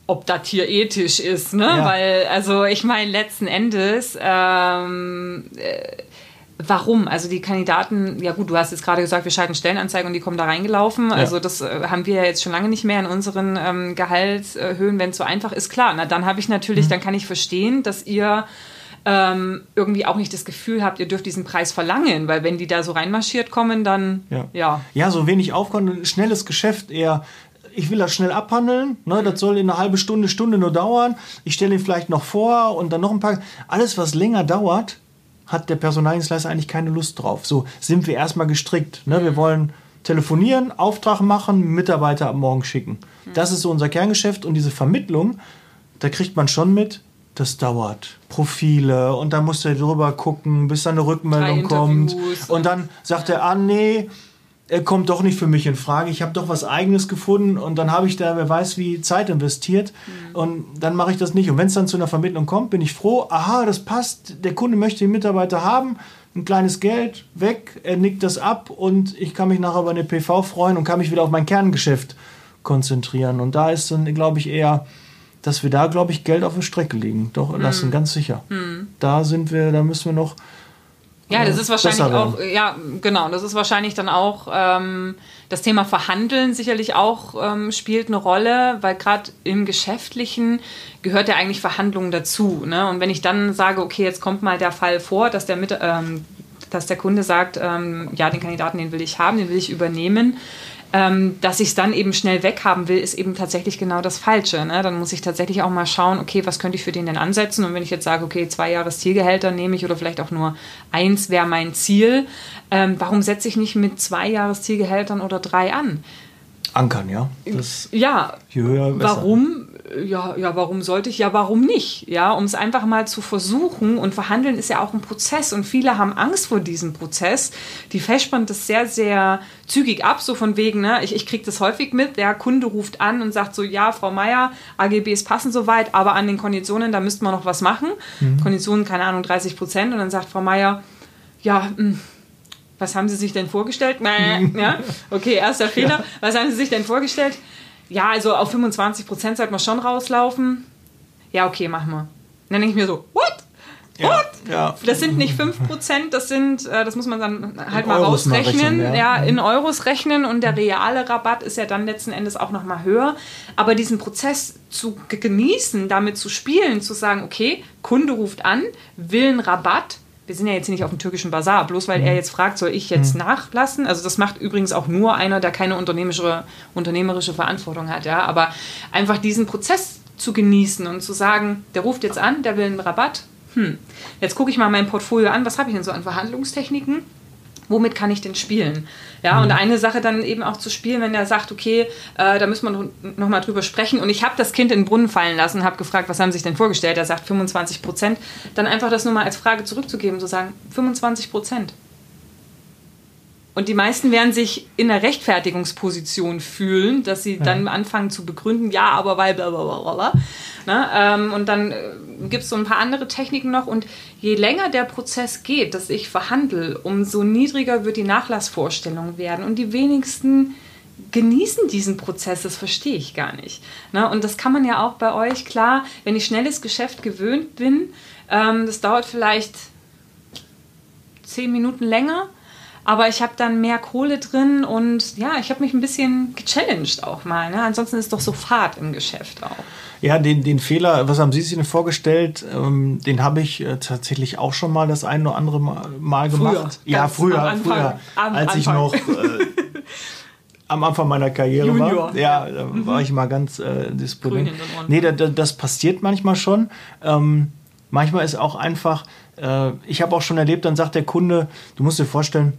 ob das hier ethisch ist, ne? Ja. Weil, also ich meine, letzten Endes ähm, äh, Warum? Also die Kandidaten, ja gut, du hast jetzt gerade gesagt, wir schalten Stellenanzeigen und die kommen da reingelaufen. Ja. Also das äh, haben wir ja jetzt schon lange nicht mehr in unseren ähm, Gehaltshöhen, wenn es so einfach ist. Klar, na dann habe ich natürlich, mhm. dann kann ich verstehen, dass ihr ähm, irgendwie auch nicht das Gefühl habt, ihr dürft diesen Preis verlangen, weil wenn die da so reinmarschiert kommen, dann ja. Ja, ja so wenig Aufkommen, schnelles Geschäft eher ich will das schnell abhandeln, ne, das soll in einer halben Stunde, Stunde nur dauern. Ich stelle ihn vielleicht noch vor und dann noch ein paar. Alles, was länger dauert, hat der Personaldienstleister eigentlich keine Lust drauf. So sind wir erstmal gestrickt. Ne? Wir wollen telefonieren, Auftrag machen, Mitarbeiter am Morgen schicken. Das ist so unser Kerngeschäft und diese Vermittlung, da kriegt man schon mit, das dauert. Profile und dann musst du drüber gucken, bis dann eine Rückmeldung kommt. Und dann sagt er, ah nee, kommt doch nicht für mich in Frage. Ich habe doch was Eigenes gefunden und dann habe ich da, wer weiß wie, Zeit investiert mhm. und dann mache ich das nicht. Und wenn es dann zu einer Vermittlung kommt, bin ich froh, aha, das passt, der Kunde möchte den Mitarbeiter haben, ein kleines Geld weg, er nickt das ab und ich kann mich nachher über eine PV freuen und kann mich wieder auf mein Kerngeschäft konzentrieren. Und da ist dann, glaube ich, eher, dass wir da, glaube ich, Geld auf der Strecke liegen. Doch, mhm. lassen, ganz sicher. Mhm. Da sind wir, da müssen wir noch ja, das ist wahrscheinlich auch, ja, genau, das ist wahrscheinlich dann auch ähm, das Thema Verhandeln sicherlich auch ähm, spielt eine Rolle, weil gerade im Geschäftlichen gehört ja eigentlich Verhandlungen dazu. Ne? Und wenn ich dann sage, okay, jetzt kommt mal der Fall vor, dass der mit, ähm, dass der Kunde sagt, ähm, ja, den Kandidaten, den will ich haben, den will ich übernehmen. Ähm, dass ich es dann eben schnell weghaben will, ist eben tatsächlich genau das Falsche. Ne? Dann muss ich tatsächlich auch mal schauen, okay, was könnte ich für den denn ansetzen? Und wenn ich jetzt sage, okay, zwei Jahres Zielgehälter nehme ich oder vielleicht auch nur eins wäre mein Ziel, ähm, warum setze ich nicht mit zwei Jahres Zielgehältern oder drei an? Ankern, ja. Das ja, je höher, besser. warum? Ja, ja, warum sollte ich? Ja, warum nicht? Ja, um es einfach mal zu versuchen. Und verhandeln ist ja auch ein Prozess und viele haben Angst vor diesem Prozess. Die festspannen das sehr, sehr zügig ab, so von wegen, ne, ich, ich kriege das häufig mit, der Kunde ruft an und sagt so, ja, Frau Meier, AGBs passen soweit, aber an den Konditionen, da müssten wir noch was machen. Mhm. Konditionen, keine Ahnung, 30 Prozent. Und dann sagt Frau Meier, ja, mh, hm, was haben Sie sich denn vorgestellt? ja, okay, erster Fehler. Ja. Was haben Sie sich denn vorgestellt? Ja, also auf 25 Prozent sollte man schon rauslaufen. Ja, okay, machen wir. dann denke ich mir so, what? What? Ja, Das sind nicht 5%, das sind, äh, das muss man dann halt in mal Euros rausrechnen, mal rechnen, ja. ja. in Euros rechnen und der reale Rabatt ist ja dann letzten Endes auch nochmal höher. Aber diesen Prozess zu genießen, damit zu spielen, zu sagen, okay, Kunde ruft an, will einen Rabatt, wir sind ja jetzt nicht auf dem türkischen Bazar, bloß weil mhm. er jetzt fragt, soll ich jetzt mhm. nachlassen? Also das macht übrigens auch nur einer, der keine unternehmerische, unternehmerische Verantwortung hat, ja. Aber einfach diesen Prozess zu genießen und zu sagen, der ruft jetzt an, der will einen Rabatt. Hm, jetzt gucke ich mal mein Portfolio an, was habe ich denn so an Verhandlungstechniken? Womit kann ich denn spielen? Ja, mhm. und eine Sache dann eben auch zu spielen, wenn er sagt, okay, äh, da müssen wir noch mal drüber sprechen. Und ich habe das Kind in den Brunnen fallen lassen, habe gefragt, was haben Sie sich denn vorgestellt? Er sagt 25 Prozent. Dann einfach das nur mal als Frage zurückzugeben, zu sagen, 25 Prozent. Und die meisten werden sich in einer Rechtfertigungsposition fühlen, dass sie ja. dann anfangen zu begründen, ja, aber weil bla bla bla bla. Ne? Ähm, und dann äh, gibt es so ein paar andere Techniken noch. Und je länger der Prozess geht, dass ich verhandle, umso niedriger wird die Nachlassvorstellung werden. Und die wenigsten genießen diesen Prozess, das verstehe ich gar nicht. Ne? Und das kann man ja auch bei euch, klar, wenn ich schnelles Geschäft gewöhnt bin, ähm, das dauert vielleicht zehn Minuten länger aber ich habe dann mehr Kohle drin und ja, ich habe mich ein bisschen gechallenged auch mal. Ne? Ansonsten ist doch so Fahrt im Geschäft auch. Ja, den, den Fehler, was haben Sie sich denn vorgestellt? Ähm, den habe ich äh, tatsächlich auch schon mal das ein oder andere Mal, mal gemacht. Früher, ja, früher, Anfang, früher, als ich noch äh, am Anfang meiner Karriere Junior, war. Ja, da mhm. war ich mal ganz äh, diszipliniert. Nee, da, da, das passiert manchmal schon. Ähm, manchmal ist auch einfach, äh, ich habe auch schon erlebt, dann sagt der Kunde, du musst dir vorstellen,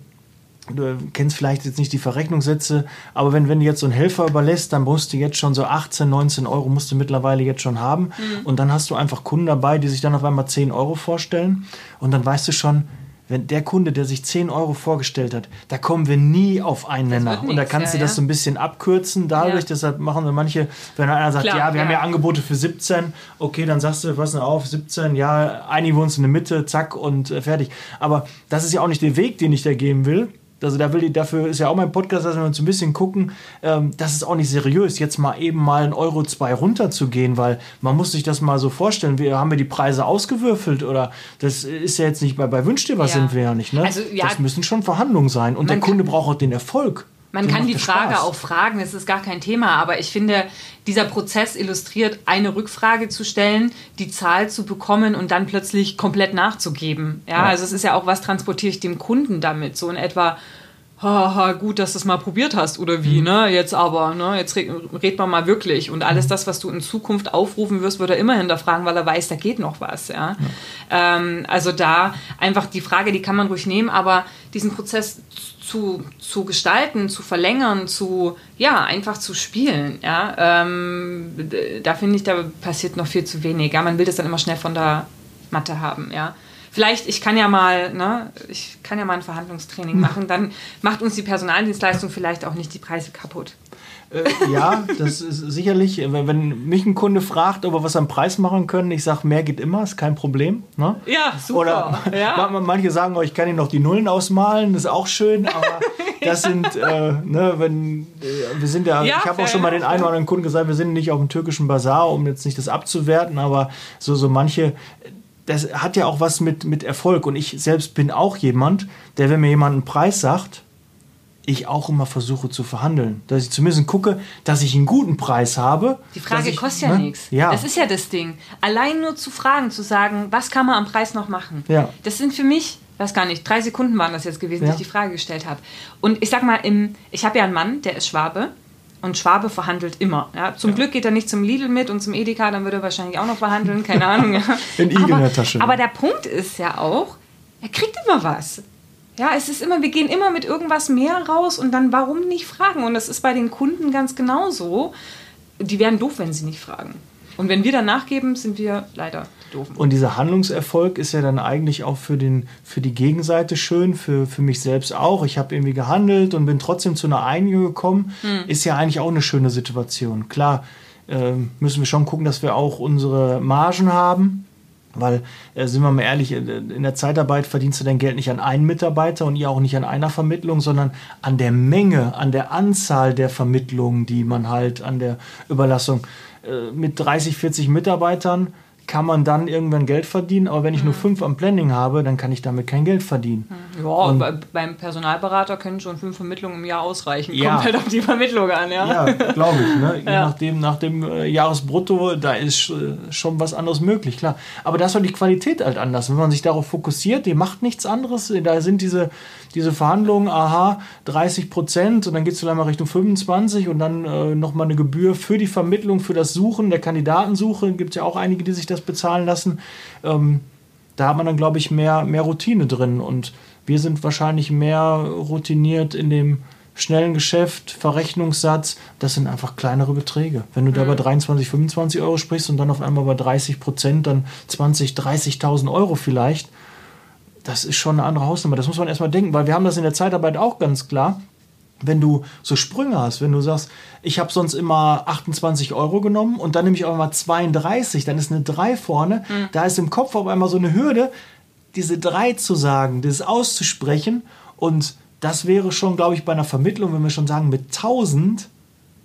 du kennst vielleicht jetzt nicht die Verrechnungssätze, aber wenn, wenn du jetzt so einen Helfer überlässt, dann musst du jetzt schon so 18, 19 Euro musst du mittlerweile jetzt schon haben. Mhm. Und dann hast du einfach Kunden dabei, die sich dann auf einmal 10 Euro vorstellen. Und dann weißt du schon, wenn der Kunde, der sich 10 Euro vorgestellt hat, da kommen wir nie auf einen Nenner. Und da kannst ja, du das ja. so ein bisschen abkürzen dadurch. Ja. Deshalb machen wir manche, wenn einer sagt, Klar, ja, wir haben ja Angebote für 17, okay, dann sagst du, was denn auf, 17, ja, einigen wir uns in der Mitte, zack und äh, fertig. Aber das ist ja auch nicht der Weg, den ich da gehen will. Also da will ich, dafür ist ja auch mein Podcast, dass wir uns ein bisschen gucken, ähm, das ist auch nicht seriös, jetzt mal eben mal ein Euro, zwei runterzugehen, weil man muss sich das mal so vorstellen. Wir haben wir die Preise ausgewürfelt oder das ist ja jetzt nicht bei, bei Wünsch dir was ja. sind wir ja nicht. Ne? Also, ja, das müssen schon Verhandlungen sein und der Kunde braucht auch den Erfolg. Man kann die Frage Spaß. auch fragen, das ist gar kein Thema, aber ich finde, dieser Prozess illustriert, eine Rückfrage zu stellen, die Zahl zu bekommen und dann plötzlich komplett nachzugeben. Ja, ja. also es ist ja auch, was transportiere ich dem Kunden damit? So in etwa, haha, gut, dass du es mal probiert hast oder wie, mhm. ne? Jetzt aber, ne? Jetzt red, red man mal wirklich. Und alles mhm. das, was du in Zukunft aufrufen wirst, wird er immer hinterfragen, weil er weiß, da geht noch was, ja. ja. Ähm, also da einfach die Frage, die kann man ruhig nehmen, aber diesen Prozess zu, zu gestalten, zu verlängern, zu, ja, einfach zu spielen, ja, ähm, da finde ich, da passiert noch viel zu wenig. Ja, man will das dann immer schnell von der Matte haben, ja. Vielleicht, ich kann ja mal, ne, ich kann ja mal ein Verhandlungstraining machen, dann macht uns die Personaldienstleistung vielleicht auch nicht die Preise kaputt. Äh, ja, das ist sicherlich, wenn, wenn, mich ein Kunde fragt, ob wir was am Preis machen können, ich sage, mehr geht immer, ist kein Problem. Ne? Ja, super. Oder ja. manche sagen, oh, ich kann Ihnen noch die Nullen ausmalen, das ist auch schön, aber das sind, äh, ne, wenn, äh, wir sind ja, ja ich habe auch schon mal den einen oder anderen Kunden gesagt, wir sind nicht auf dem türkischen Bazar, um jetzt nicht das abzuwerten, aber so, so manche, das hat ja auch was mit, mit Erfolg und ich selbst bin auch jemand, der, wenn mir jemand einen Preis sagt, ich auch immer versuche zu verhandeln. Dass ich zumindest gucke, dass ich einen guten Preis habe. Die Frage ich, kostet ja ne? nichts. Ja. Das ist ja das Ding. Allein nur zu fragen, zu sagen, was kann man am Preis noch machen. Ja. Das sind für mich weiß gar nicht, drei Sekunden waren das jetzt gewesen, ja. die ich die Frage gestellt habe. Und ich sag mal, im, ich habe ja einen Mann, der ist Schwabe. Und Schwabe verhandelt immer. Ja, zum ja. Glück geht er nicht zum Lidl mit und zum Edeka, dann würde er wahrscheinlich auch noch verhandeln, keine Ahnung. Ja. In in der Tasche. Aber der Punkt ist ja auch, er kriegt immer was. Ja, es ist immer, wir gehen immer mit irgendwas mehr raus und dann warum nicht fragen? Und das ist bei den Kunden ganz genauso. Die wären doof, wenn sie nicht fragen. Und wenn wir dann nachgeben, sind wir leider doof. Und dieser Handlungserfolg ist ja dann eigentlich auch für, den, für die Gegenseite schön, für, für mich selbst auch. Ich habe irgendwie gehandelt und bin trotzdem zu einer Einigung gekommen. Hm. Ist ja eigentlich auch eine schöne Situation. Klar äh, müssen wir schon gucken, dass wir auch unsere Margen haben. Weil, äh, sind wir mal ehrlich, äh, in der Zeitarbeit verdienst du dein Geld nicht an einen Mitarbeiter und ihr auch nicht an einer Vermittlung, sondern an der Menge, an der Anzahl der Vermittlungen, die man halt an der Überlassung äh, mit 30, 40 Mitarbeitern kann man dann irgendwann Geld verdienen, aber wenn ich mhm. nur fünf am Planning habe, dann kann ich damit kein Geld verdienen. Ja, und beim Personalberater können schon fünf Vermittlungen im Jahr ausreichen. Ja. Kommt halt auf die Vermittlung an, ja. Ja, glaube ich. Ne? Je ja. nachdem, nach dem äh, Jahresbrutto, da ist äh, schon was anderes möglich, klar. Aber da ist halt die Qualität halt anders. Wenn man sich darauf fokussiert, die macht nichts anderes. Da sind diese, diese Verhandlungen, aha, 30 Prozent und dann geht es vielleicht mal Richtung 25 und dann äh, nochmal eine Gebühr für die Vermittlung, für das Suchen der Kandidatensuche. Gibt es ja auch einige, die sich das bezahlen lassen. Ähm, da hat man dann, glaube ich, mehr, mehr Routine drin. Und wir sind wahrscheinlich mehr routiniert in dem schnellen Geschäft, Verrechnungssatz. Das sind einfach kleinere Beträge. Wenn du mhm. da bei 23, 25 Euro sprichst und dann auf einmal bei 30 Prozent, dann 20, 30.000 Euro vielleicht, das ist schon eine andere Hausnummer. Das muss man erstmal denken, weil wir haben das in der Zeitarbeit auch ganz klar wenn du so Sprünge hast, wenn du sagst, ich habe sonst immer 28 Euro genommen und dann nehme ich auf einmal 32, dann ist eine 3 vorne, mhm. da ist im Kopf auf einmal so eine Hürde, diese 3 zu sagen, das auszusprechen und das wäre schon, glaube ich, bei einer Vermittlung, wenn wir schon sagen, mit 1000,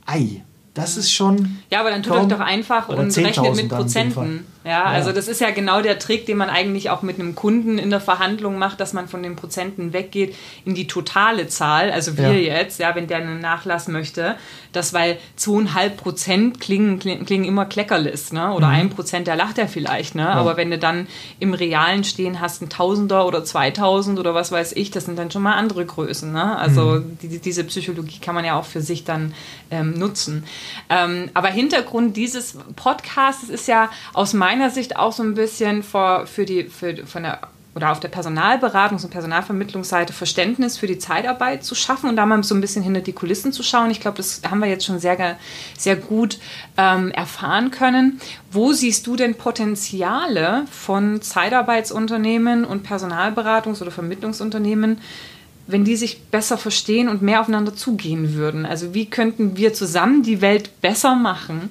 ei, das ist schon. Ja, aber dann tut euch doch einfach und rechnet mit Prozenten. Ja, also das ist ja genau der Trick, den man eigentlich auch mit einem Kunden in der Verhandlung macht, dass man von den Prozenten weggeht in die totale Zahl. Also wir ja. jetzt, ja, wenn der einen Nachlass möchte, das weil zweieinhalb Prozent klingen, klingen, immer Kleckerlist, ne? Oder mhm. ein Prozent, der lacht ja vielleicht, ne? Ja. Aber wenn du dann im Realen stehen hast, ein Tausender oder zweitausend oder was weiß ich, das sind dann schon mal andere Größen, ne? Also mhm. die, diese Psychologie kann man ja auch für sich dann ähm, nutzen. Ähm, aber Hintergrund dieses Podcasts ist ja aus meiner Sicht auch so ein bisschen für, für die, für, von der oder auf der Personalberatungs- und Personalvermittlungsseite Verständnis für die Zeitarbeit zu schaffen und da mal so ein bisschen hinter die Kulissen zu schauen. Ich glaube, das haben wir jetzt schon sehr, sehr gut ähm, erfahren können. Wo siehst du denn Potenziale von Zeitarbeitsunternehmen und Personalberatungs- oder Vermittlungsunternehmen, wenn die sich besser verstehen und mehr aufeinander zugehen würden? Also wie könnten wir zusammen die Welt besser machen,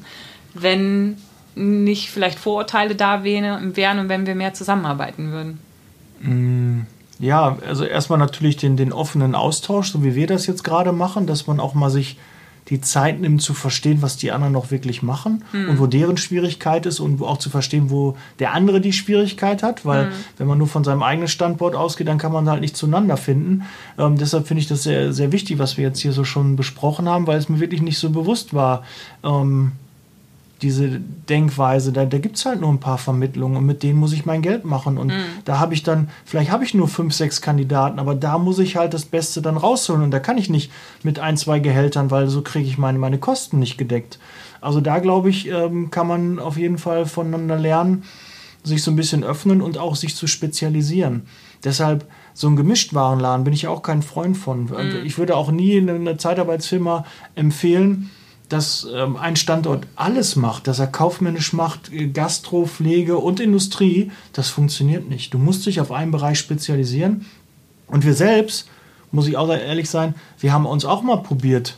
wenn nicht vielleicht Vorurteile da wären und wenn wir mehr zusammenarbeiten würden? Mm, ja, also erstmal natürlich den, den offenen Austausch, so wie wir das jetzt gerade machen, dass man auch mal sich die Zeit nimmt zu verstehen, was die anderen noch wirklich machen mhm. und wo deren Schwierigkeit ist und auch zu verstehen, wo der andere die Schwierigkeit hat, weil mhm. wenn man nur von seinem eigenen Standort ausgeht, dann kann man halt nicht zueinander finden. Ähm, deshalb finde ich das sehr, sehr wichtig, was wir jetzt hier so schon besprochen haben, weil es mir wirklich nicht so bewusst war. Ähm, diese Denkweise, da, da gibt es halt nur ein paar Vermittlungen und mit denen muss ich mein Geld machen. Und mm. da habe ich dann, vielleicht habe ich nur fünf, sechs Kandidaten, aber da muss ich halt das Beste dann rausholen. Und da kann ich nicht mit ein, zwei Gehältern, weil so kriege ich meine, meine Kosten nicht gedeckt. Also da glaube ich, ähm, kann man auf jeden Fall voneinander lernen, sich so ein bisschen öffnen und auch sich zu spezialisieren. Deshalb so ein Gemischtwarenladen bin ich auch kein Freund von. Mm. Ich würde auch nie eine Zeitarbeitsfirma empfehlen, dass ähm, ein Standort alles macht, dass er kaufmännisch macht, äh, Gastro, Pflege und Industrie, das funktioniert nicht. Du musst dich auf einen Bereich spezialisieren. Und wir selbst, muss ich auch ehrlich sein, wir haben uns auch mal probiert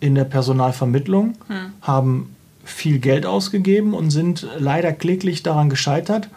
in der Personalvermittlung, hm. haben viel Geld ausgegeben und sind leider kläglich daran gescheitert.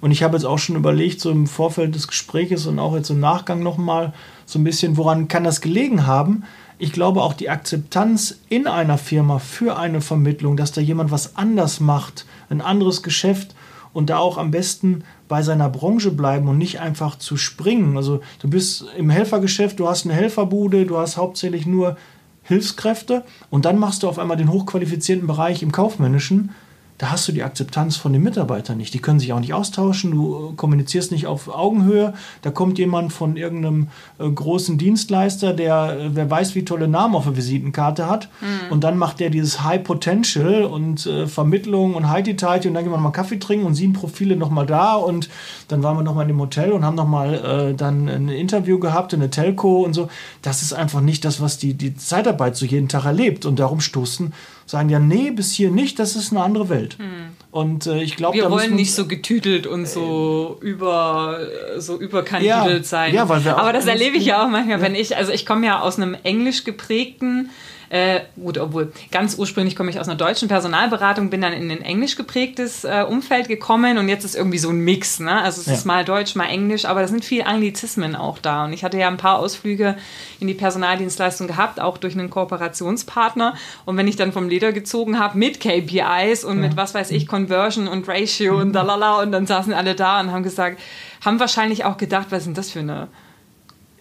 Und ich habe jetzt auch schon überlegt, so im Vorfeld des Gespräches und auch jetzt im Nachgang nochmal so ein bisschen, woran kann das gelegen haben? Ich glaube auch die Akzeptanz in einer Firma für eine Vermittlung, dass da jemand was anders macht, ein anderes Geschäft und da auch am besten bei seiner Branche bleiben und nicht einfach zu springen. Also du bist im Helfergeschäft, du hast eine Helferbude, du hast hauptsächlich nur Hilfskräfte und dann machst du auf einmal den hochqualifizierten Bereich im kaufmännischen. Da hast du die Akzeptanz von den Mitarbeitern nicht. Die können sich auch nicht austauschen, du äh, kommunizierst nicht auf Augenhöhe. Da kommt jemand von irgendeinem äh, großen Dienstleister, der äh, wer weiß, wie tolle Namen auf der Visitenkarte hat. Mhm. Und dann macht der dieses High Potential und äh, Vermittlung und High Detail und dann gehen wir nochmal Kaffee trinken und sieben Profile nochmal da und dann waren wir nochmal in dem Hotel und haben nochmal äh, dann ein Interview gehabt, eine Telco und so. Das ist einfach nicht das, was die, die Zeitarbeit so jeden Tag erlebt. Und darum stoßen sagen ja, nee, bis hier nicht, das ist eine andere Welt. Hm. Und äh, ich glaube, wir wollen nicht so getütelt und so äh, über so überkandidelt ja, sein. Ja, weil wir Aber das erlebe ich ja auch manchmal, ja. wenn ich, also ich komme ja aus einem englisch geprägten äh, gut, obwohl ganz ursprünglich komme ich aus einer deutschen Personalberatung, bin dann in ein englisch geprägtes äh, Umfeld gekommen und jetzt ist irgendwie so ein Mix. Ne? Also es ja. ist mal Deutsch, mal Englisch, aber da sind viele Anglizismen auch da. Und ich hatte ja ein paar Ausflüge in die Personaldienstleistung gehabt, auch durch einen Kooperationspartner. Und wenn ich dann vom Leder gezogen habe mit KPIs und ja. mit was weiß ich, Conversion und Ratio und dalala und dann saßen alle da und haben gesagt, haben wahrscheinlich auch gedacht, was denn das für eine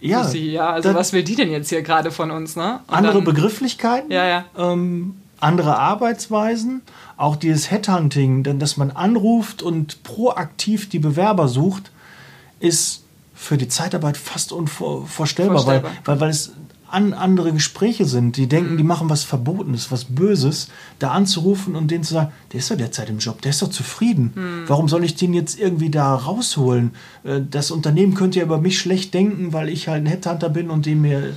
ja, Lucy, ja. Also was will die denn jetzt hier gerade von uns, ne? Und andere dann, Begrifflichkeiten, ja, ja. Ähm, andere Arbeitsweisen, auch dieses Headhunting, denn dass man anruft und proaktiv die Bewerber sucht, ist für die Zeitarbeit fast unvorstellbar, weil, weil, weil es an andere Gespräche sind, die denken, die machen was Verbotenes, was Böses, da anzurufen und denen zu sagen, der ist doch derzeit im Job, der ist doch zufrieden. Hm. Warum soll ich den jetzt irgendwie da rausholen? Äh, das Unternehmen könnte ja über mich schlecht denken, weil ich halt ein Headhunter bin und den mir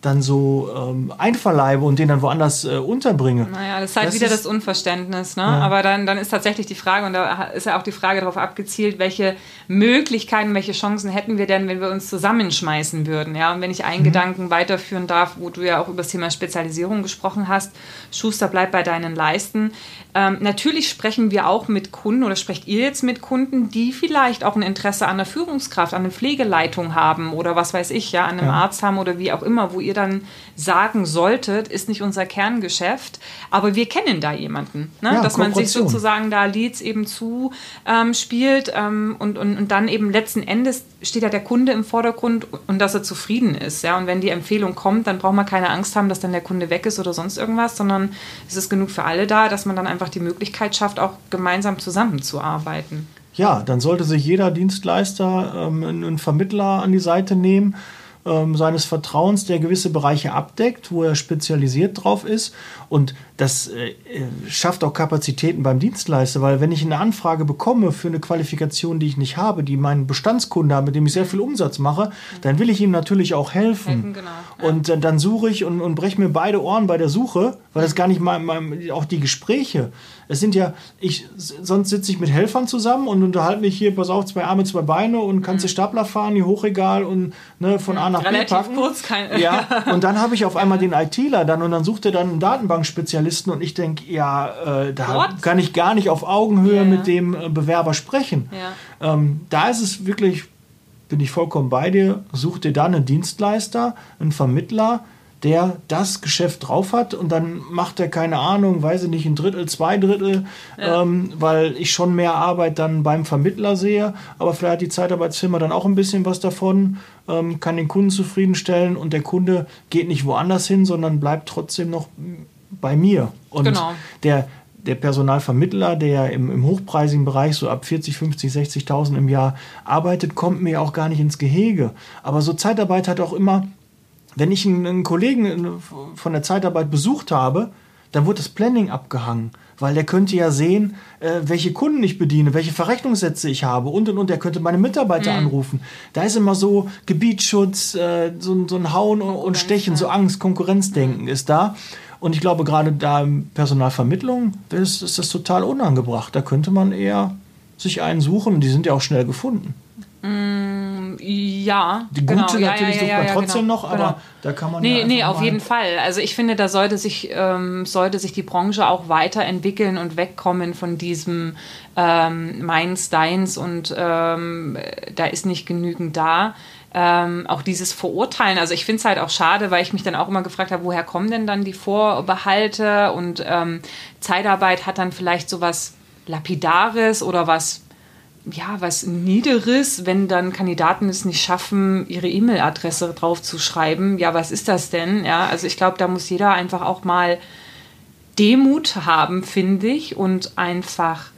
dann so ähm, einverleibe und den dann woanders äh, unterbringe. Naja, das ist halt das wieder ist, das Unverständnis. Ne? Ja. Aber dann, dann ist tatsächlich die Frage, und da ist ja auch die Frage darauf abgezielt, welche Möglichkeiten, welche Chancen hätten wir denn, wenn wir uns zusammenschmeißen würden. Ja? Und wenn ich einen mhm. Gedanken weiterführen darf, wo du ja auch über das Thema Spezialisierung gesprochen hast, Schuster bleibt bei deinen Leisten. Ähm, natürlich sprechen wir auch mit Kunden oder sprecht ihr jetzt mit Kunden, die vielleicht auch ein Interesse an der Führungskraft, an der Pflegeleitung haben oder was weiß ich, ja, an einem ja. Arzt haben oder wie auch immer, wo ihr dann sagen solltet, ist nicht unser Kerngeschäft, aber wir kennen da jemanden, ne? ja, dass man sich sozusagen da Leads eben zu ähm, spielt ähm, und, und, und dann eben letzten Endes steht ja der Kunde im Vordergrund und dass er zufrieden ist, ja, und wenn die Empfehlung kommt, dann braucht man keine Angst haben, dass dann der Kunde weg ist oder sonst irgendwas, sondern es ist genug für alle da, dass man dann einfach die Möglichkeit schafft, auch gemeinsam zusammenzuarbeiten. Ja, dann sollte sich jeder Dienstleister ähm, einen Vermittler an die Seite nehmen ähm, seines Vertrauens, der gewisse Bereiche abdeckt, wo er spezialisiert drauf ist. Und das äh, schafft auch Kapazitäten beim Dienstleister, weil wenn ich eine Anfrage bekomme für eine Qualifikation, die ich nicht habe, die meinen Bestandskunde hat, mit dem ich sehr viel Umsatz mache, dann will ich ihm natürlich auch helfen. helfen genau. ja. Und äh, dann suche ich und, und breche mir beide Ohren bei der Suche, weil das gar nicht mal, mal auch die Gespräche es sind ja, ich, sonst sitze ich mit Helfern zusammen und unterhalte mich hier, pass auf, zwei Arme, zwei Beine und kannst mhm. Stapler fahren, die Hochregal und ne, von A nach Relativ B packen. Kurz, kein ja, und dann habe ich auf einmal den ITler dann und dann sucht er dann einen Datenbankspezialisten und ich denke, ja, äh, da What? kann ich gar nicht auf Augenhöhe yeah. mit dem äh, Bewerber sprechen. Ja. Ähm, da ist es wirklich, bin ich vollkommen bei dir, such dir dann einen Dienstleister, einen Vermittler, der das Geschäft drauf hat und dann macht er keine Ahnung, weiß ich nicht, ein Drittel, zwei Drittel, ja. ähm, weil ich schon mehr Arbeit dann beim Vermittler sehe, aber vielleicht hat die Zeitarbeitsfirma dann auch ein bisschen was davon, ähm, kann den Kunden zufriedenstellen und der Kunde geht nicht woanders hin, sondern bleibt trotzdem noch bei mir. Und genau. der, der Personalvermittler, der im, im hochpreisigen Bereich so ab 40, 50, 60.000 im Jahr arbeitet, kommt mir auch gar nicht ins Gehege. Aber so Zeitarbeit hat auch immer wenn ich einen, Kollegen von der Zeitarbeit besucht habe, dann wird das Planning abgehangen, weil der könnte ja sehen, äh, welche Kunden ich bediene, welche Verrechnungssätze ich habe und und und. Der könnte meine Mitarbeiter mhm. anrufen. Da ist immer so Gebietsschutz, äh, so, ein Hauen und, und Stechen, so Angst, Konkurrenzdenken mhm. ist da. Und ich glaube, gerade da im Personalvermittlung ist, ist das total unangebracht. Da könnte man eher sich einen suchen und die sind ja auch schnell gefunden. Mm, ja. Die gute genau, natürlich ja, ja, ja, trotzdem genau, noch, aber genau. da kann man. Nee, nee, auf jeden Fall. Also ich finde, da sollte sich, ähm, sollte sich die Branche auch weiterentwickeln und wegkommen von diesem ähm, Meins, Deins und ähm, da ist nicht genügend da. Ähm, auch dieses Verurteilen. Also ich finde es halt auch schade, weil ich mich dann auch immer gefragt habe, woher kommen denn dann die Vorbehalte und ähm, Zeitarbeit hat dann vielleicht so was Lapidares oder was ja, was Niederes, wenn dann Kandidaten es nicht schaffen, ihre E-Mail-Adresse drauf zu schreiben. Ja, was ist das denn? Ja, also ich glaube, da muss jeder einfach auch mal Demut haben, finde ich, und einfach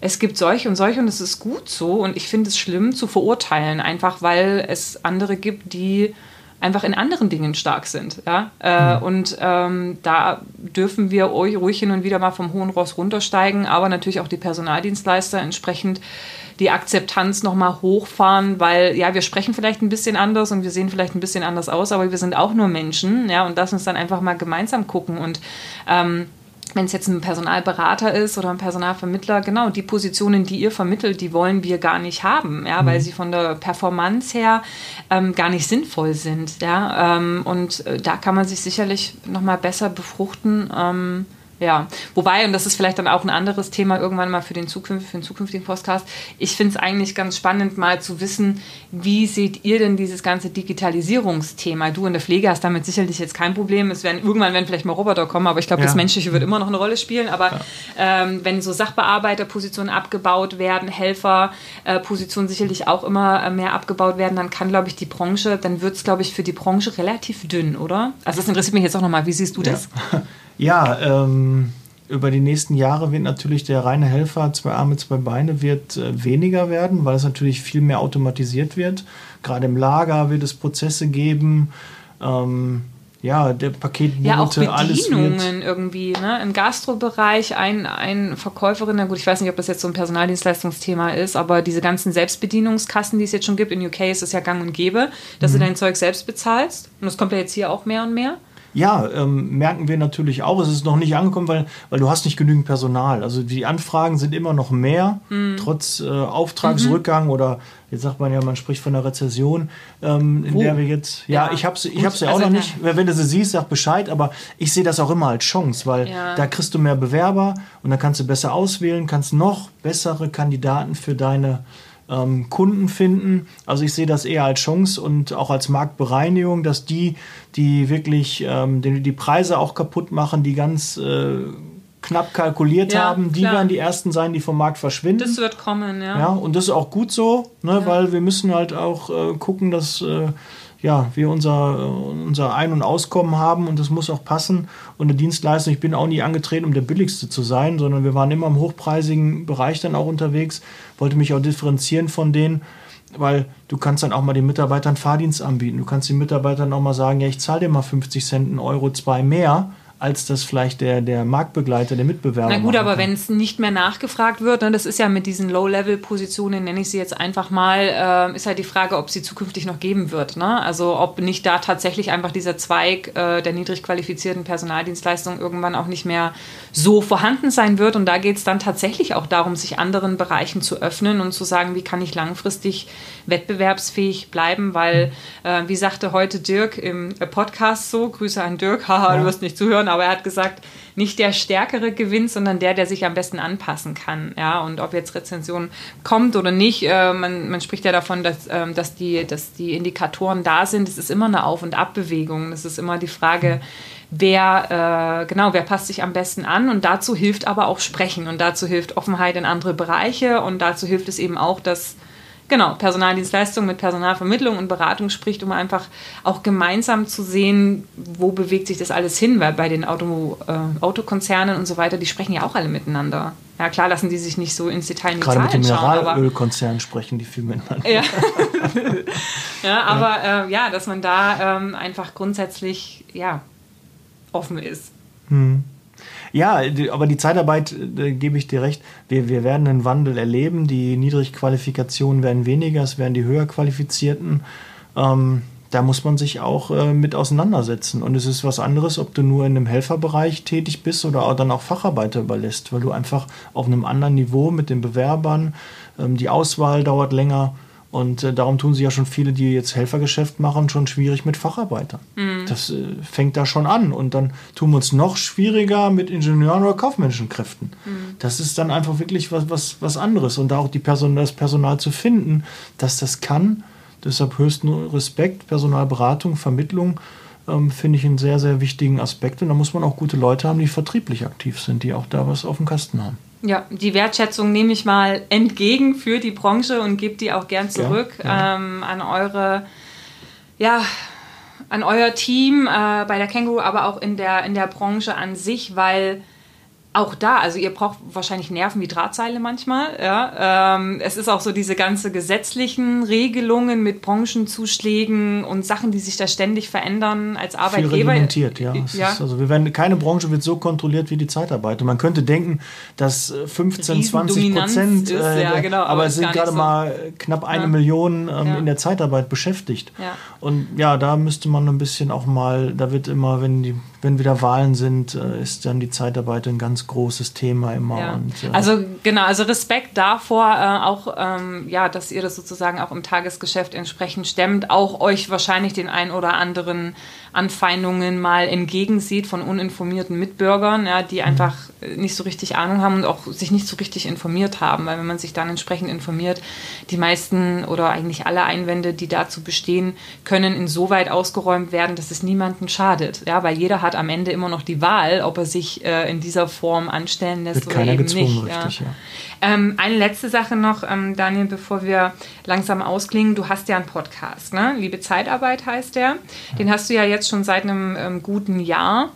es gibt solche und solche und es ist gut so und ich finde es schlimm zu verurteilen, einfach weil es andere gibt, die einfach in anderen Dingen stark sind. Ja? Äh, mhm. Und ähm, da dürfen wir euch ruhig hin und wieder mal vom hohen Ross runtersteigen, aber natürlich auch die Personaldienstleister entsprechend die Akzeptanz nochmal hochfahren, weil ja, wir sprechen vielleicht ein bisschen anders und wir sehen vielleicht ein bisschen anders aus, aber wir sind auch nur Menschen, ja, und lass uns dann einfach mal gemeinsam gucken und ähm, wenn es jetzt ein Personalberater ist oder ein Personalvermittler, genau, die Positionen, die ihr vermittelt, die wollen wir gar nicht haben, ja, mhm. weil sie von der Performance her ähm, gar nicht sinnvoll sind. Ja, ähm, und äh, da kann man sich sicherlich nochmal besser befruchten. Ähm, ja, wobei, und das ist vielleicht dann auch ein anderes Thema irgendwann mal für den, Zukünft, für den zukünftigen Podcast, ich finde es eigentlich ganz spannend, mal zu wissen, wie seht ihr denn dieses ganze Digitalisierungsthema? Du in der Pflege hast damit sicherlich jetzt kein Problem. Es werden, irgendwann werden vielleicht mal Roboter kommen, aber ich glaube, ja. das Menschliche wird immer noch eine Rolle spielen. Aber ja. ähm, wenn so Sachbearbeiterpositionen abgebaut werden, Helferpositionen äh, sicherlich auch immer äh, mehr abgebaut werden, dann kann, glaube ich, die Branche, dann wird es, glaube ich, für die Branche relativ dünn, oder? Also das interessiert mich jetzt auch nochmal. Wie siehst du das? Ja. Ja, ähm, über die nächsten Jahre wird natürlich der reine Helfer, zwei Arme, zwei Beine, wird äh, weniger werden, weil es natürlich viel mehr automatisiert wird. Gerade im Lager wird es Prozesse geben. Ähm, ja, der Paketbote, ja, auch Bedienungen irgendwie, ne? Im Gastrobereich ein, ein Verkäuferin, na gut, ich weiß nicht, ob das jetzt so ein Personaldienstleistungsthema ist, aber diese ganzen Selbstbedienungskassen, die es jetzt schon gibt, in UK ist es ja gang und gäbe, dass mhm. du dein Zeug selbst bezahlst. Und das kommt ja jetzt hier auch mehr und mehr. Ja, ähm, merken wir natürlich auch. Es ist noch nicht angekommen, weil, weil du hast nicht genügend Personal. Also die Anfragen sind immer noch mehr, mhm. trotz äh, Auftragsrückgang mhm. oder jetzt sagt man ja, man spricht von einer Rezession, ähm, in der wir jetzt, ja, ja. ich habe sie ich hab's ja auch also noch nicht, wenn du sie siehst, sag Bescheid, aber ich sehe das auch immer als Chance, weil ja. da kriegst du mehr Bewerber und dann kannst du besser auswählen, kannst noch bessere Kandidaten für deine ähm, Kunden finden. Also ich sehe das eher als Chance und auch als Marktbereinigung, dass die, die wirklich ähm, die, die Preise auch kaputt machen, die ganz äh, knapp kalkuliert ja, haben, die klar. werden die ersten sein, die vom Markt verschwinden. Das wird kommen, ja. Ja, und das ist auch gut so, ne, ja. weil wir müssen halt auch äh, gucken, dass äh, ja, wir unser, unser Ein- und Auskommen haben und das muss auch passen. Und eine Dienstleistung, ich bin auch nie angetreten, um der Billigste zu sein, sondern wir waren immer im hochpreisigen Bereich dann auch unterwegs, wollte mich auch differenzieren von denen, weil du kannst dann auch mal den Mitarbeitern Fahrdienst anbieten. Du kannst den Mitarbeitern auch mal sagen, ja, ich zahle dir mal 50 Cent, einen Euro, zwei mehr als das vielleicht der, der Marktbegleiter, der Mitbewerber. Na gut, aber wenn es nicht mehr nachgefragt wird, ne, das ist ja mit diesen Low-Level-Positionen, nenne ich sie jetzt einfach mal, äh, ist halt die Frage, ob sie zukünftig noch geben wird. Ne? Also ob nicht da tatsächlich einfach dieser Zweig äh, der niedrig qualifizierten Personaldienstleistung irgendwann auch nicht mehr so vorhanden sein wird. Und da geht es dann tatsächlich auch darum, sich anderen Bereichen zu öffnen und zu sagen, wie kann ich langfristig wettbewerbsfähig bleiben, weil, äh, wie sagte heute Dirk im Podcast so, Grüße an Dirk, haha, ja. du wirst nicht zuhören, aber er hat gesagt, nicht der Stärkere gewinnt, sondern der, der sich am besten anpassen kann. Ja, und ob jetzt Rezension kommt oder nicht, äh, man, man spricht ja davon, dass, äh, dass, die, dass die Indikatoren da sind. Es ist immer eine Auf- und Abbewegung. Es ist immer die Frage, wer, äh, genau, wer passt sich am besten an. Und dazu hilft aber auch Sprechen und dazu hilft Offenheit in andere Bereiche und dazu hilft es eben auch, dass genau, Personaldienstleistung mit Personalvermittlung und Beratung spricht, um einfach auch gemeinsam zu sehen, wo bewegt sich das alles hin, weil bei den Auto, äh, Autokonzernen und so weiter, die sprechen ja auch alle miteinander. Ja, klar lassen die sich nicht so ins Detail in die Gerade Zahlen mit den Mineralölkonzernen sprechen die viel miteinander. Ja, ja aber äh, ja, dass man da ähm, einfach grundsätzlich ja, offen ist. Hm. Ja, aber die Zeitarbeit, da gebe ich dir recht, wir, wir werden einen Wandel erleben. Die Niedrigqualifikationen werden weniger, es werden die höher qualifizierten. Ähm, da muss man sich auch äh, mit auseinandersetzen. Und es ist was anderes, ob du nur in einem Helferbereich tätig bist oder auch dann auch Facharbeiter überlässt, weil du einfach auf einem anderen Niveau mit den Bewerbern, ähm, die Auswahl dauert länger und äh, darum tun sich ja schon viele, die jetzt Helfergeschäft machen, schon schwierig mit Facharbeitern. Mhm. Das äh, fängt da schon an. Und dann tun wir uns noch schwieriger mit Ingenieuren oder kaufmännischen Kräften. Mhm. Das ist dann einfach wirklich was, was, was anderes. Und da auch die Person, das Personal zu finden, dass das kann. Deshalb höchsten Respekt, Personalberatung, Vermittlung ähm, finde ich einen sehr, sehr wichtigen Aspekt. Und da muss man auch gute Leute haben, die vertrieblich aktiv sind, die auch da was auf dem Kasten haben. Ja, die Wertschätzung nehme ich mal entgegen für die Branche und gebe die auch gern zurück ja, ja. Ähm, an eure ja, an euer Team äh, bei der Känguru, aber auch in der, in der Branche an sich, weil auch da, also ihr braucht wahrscheinlich Nerven wie Drahtseile manchmal. Ja. Ähm, es ist auch so diese ganze gesetzlichen Regelungen mit Branchenzuschlägen und Sachen, die sich da ständig verändern als Arbeitgeber. Viel reglementiert, ja. ja. also wir werden, keine Branche wird so kontrolliert wie die Zeitarbeit. Und man könnte denken, dass 15, 20 Prozent, äh, ja, genau, aber, aber es sind gerade so. mal knapp eine ja. Million ähm, in der Zeitarbeit beschäftigt. Und ja, da müsste man ein bisschen auch mal, da wird immer, wenn die wenn wieder Wahlen sind, äh, ist dann die Zeitarbeit ein ganz großes Thema immer. Ja. Und, äh also genau, also Respekt davor, äh, auch ähm, ja, dass ihr das sozusagen auch im Tagesgeschäft entsprechend stemmt, auch euch wahrscheinlich den ein oder anderen Anfeindungen mal entgegensieht von uninformierten Mitbürgern, ja, die mhm. einfach nicht so richtig Ahnung haben und auch sich nicht so richtig informiert haben, weil wenn man sich dann entsprechend informiert, die meisten oder eigentlich alle Einwände, die dazu bestehen, können insoweit ausgeräumt werden, dass es niemandem schadet, ja, weil jeder hat am Ende immer noch die Wahl, ob er sich äh, in dieser Form anstellen lässt Wird oder eben nicht. Richtig, ja. Ja. Ähm, eine letzte Sache noch, ähm, Daniel, bevor wir langsam ausklingen. Du hast ja einen Podcast, ne? Liebe Zeitarbeit heißt der. Den hast du ja jetzt schon seit einem ähm, guten Jahr.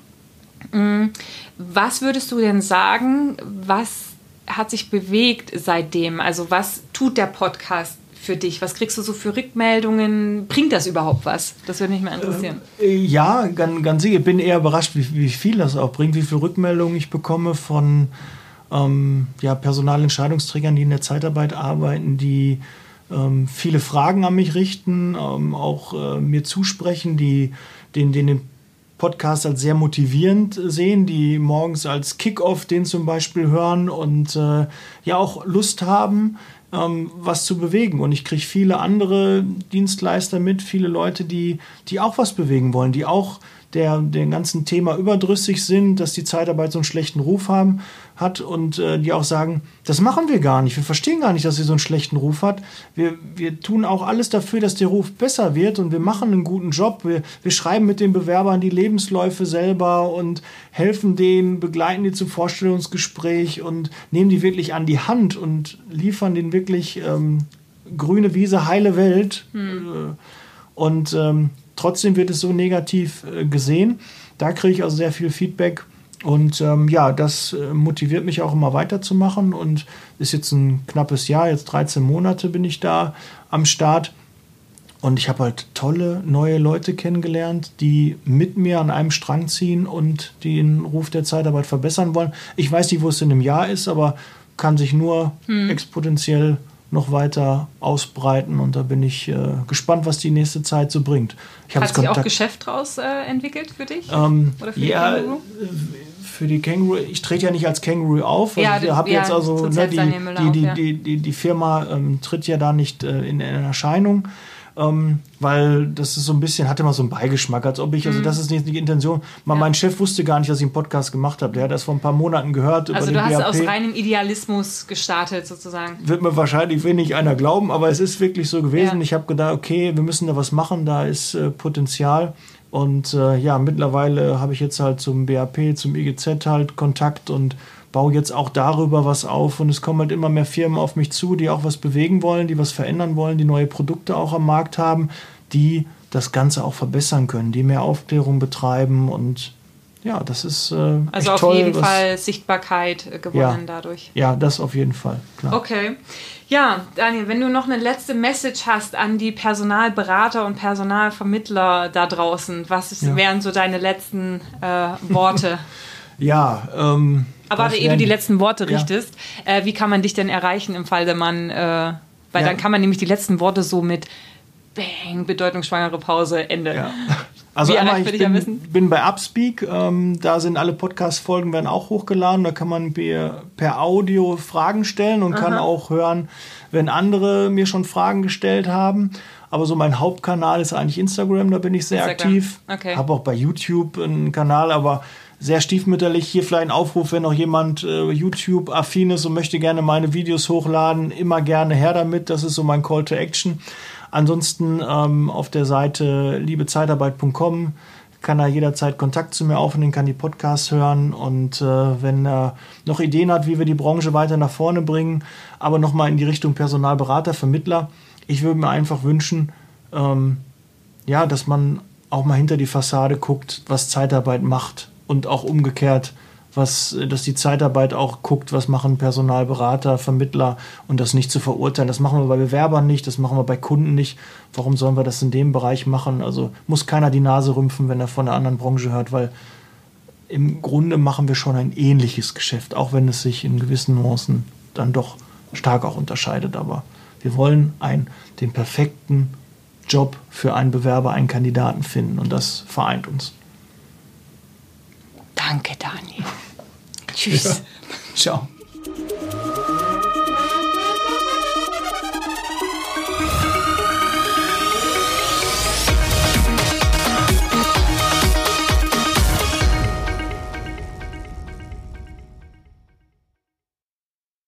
Mhm. Was würdest du denn sagen, was hat sich bewegt seitdem? Also was tut der Podcast für dich? Was kriegst du so für Rückmeldungen? Bringt das überhaupt was? Das würde mich mal interessieren. Äh, ja, ganz, ganz sicher. Ich bin eher überrascht, wie, wie viel das auch bringt, wie viele Rückmeldungen ich bekomme von ähm, ja, Personalentscheidungsträgern, die in der Zeitarbeit arbeiten, die ähm, viele Fragen an mich richten, ähm, auch äh, mir zusprechen, die den, den, den Podcast als sehr motivierend sehen, die morgens als Kickoff den zum Beispiel hören und äh, ja auch Lust haben, ähm, was zu bewegen. Und ich kriege viele andere Dienstleister mit, viele Leute, die, die auch was bewegen wollen, die auch der dem ganzen Thema überdrüssig sind, dass die Zeitarbeit so einen schlechten Ruf haben, hat und äh, die auch sagen, das machen wir gar nicht. Wir verstehen gar nicht, dass sie so einen schlechten Ruf hat. Wir, wir tun auch alles dafür, dass der Ruf besser wird und wir machen einen guten Job. Wir, wir schreiben mit den Bewerbern die Lebensläufe selber und helfen denen, begleiten die zum Vorstellungsgespräch und nehmen die wirklich an die Hand und liefern denen wirklich ähm, grüne Wiese, heile Welt. Hm. Und ähm, Trotzdem wird es so negativ äh, gesehen. Da kriege ich also sehr viel Feedback. Und ähm, ja, das äh, motiviert mich auch immer weiterzumachen und ist jetzt ein knappes Jahr, jetzt 13 Monate bin ich da am Start. Und ich habe halt tolle neue Leute kennengelernt, die mit mir an einem Strang ziehen und den Ruf der Zeitarbeit verbessern wollen. Ich weiß nicht, wo es in einem Jahr ist, aber kann sich nur hm. exponentiell noch weiter ausbreiten und da bin ich äh, gespannt, was die nächste Zeit so bringt. Ich Hat sich auch Geschäft daraus äh, entwickelt für dich? Ähm, Oder für ja? Für die Känguru, ich trete ja nicht als Känguru auf. Also ja, ich habe ja, jetzt also ne, die, die, die, die, die, die Firma ähm, tritt ja da nicht äh, in, in Erscheinung ähm, weil das ist so ein bisschen, hatte immer so einen Beigeschmack, als ob ich, also mhm. das ist nicht die Intention. Mal, ja. Mein Chef wusste gar nicht, dass ich einen Podcast gemacht habe. Der hat das vor ein paar Monaten gehört. Also du hast BAP. aus reinem Idealismus gestartet sozusagen. Wird mir wahrscheinlich wenig einer glauben, aber es ist wirklich so gewesen. Ja. Ich habe gedacht, okay, wir müssen da was machen, da ist äh, Potenzial. Und äh, ja, mittlerweile habe ich jetzt halt zum BAP, zum IGZ halt Kontakt und baue jetzt auch darüber was auf. Und es kommen halt immer mehr Firmen auf mich zu, die auch was bewegen wollen, die was verändern wollen, die neue Produkte auch am Markt haben, die das Ganze auch verbessern können, die mehr Aufklärung betreiben und ja, das ist äh, also auf toll, jeden Fall Sichtbarkeit gewonnen ja, dadurch. Ja, das auf jeden Fall. Klar. Okay. Ja, Daniel, wenn du noch eine letzte Message hast an die Personalberater und Personalvermittler da draußen, was ja. wären so deine letzten äh, Worte? ja, ähm, aber ehe du die letzten Worte richtest, ja. äh, wie kann man dich denn erreichen im Fall, der man, äh, weil dann kann man nämlich die letzten Worte so mit Bang, bedeutungsschwangere Pause, Ende. Ja. Also einmal, ich bin, bin, bei Upspeak, ähm, da sind alle Podcast-Folgen werden auch hochgeladen, da kann man per, per Audio Fragen stellen und Aha. kann auch hören, wenn andere mir schon Fragen gestellt haben. Aber so mein Hauptkanal ist eigentlich Instagram, da bin ich sehr Instagram. aktiv. Okay. Habe auch bei YouTube einen Kanal, aber sehr stiefmütterlich. Hier vielleicht ein Aufruf, wenn noch jemand äh, YouTube-affin ist und möchte gerne meine Videos hochladen, immer gerne her damit. Das ist so mein Call to Action. Ansonsten ähm, auf der Seite liebezeitarbeit.com kann er jederzeit Kontakt zu mir aufnehmen, kann die Podcasts hören und äh, wenn er noch Ideen hat, wie wir die Branche weiter nach vorne bringen, aber nochmal in die Richtung Personalberater, Vermittler. Ich würde mir einfach wünschen, ähm, ja, dass man auch mal hinter die Fassade guckt, was Zeitarbeit macht und auch umgekehrt, was, dass die Zeitarbeit auch guckt, was machen Personalberater, Vermittler und das nicht zu verurteilen. Das machen wir bei Bewerbern nicht, das machen wir bei Kunden nicht. Warum sollen wir das in dem Bereich machen? Also muss keiner die Nase rümpfen, wenn er von einer anderen Branche hört, weil im Grunde machen wir schon ein ähnliches Geschäft, auch wenn es sich in gewissen Nuancen dann doch stark auch unterscheidet. Aber wir wollen ein, den perfekten Job für einen Bewerber, einen Kandidaten finden und das vereint uns. Danke, Daniel. Tschüss. Ja. Ciao.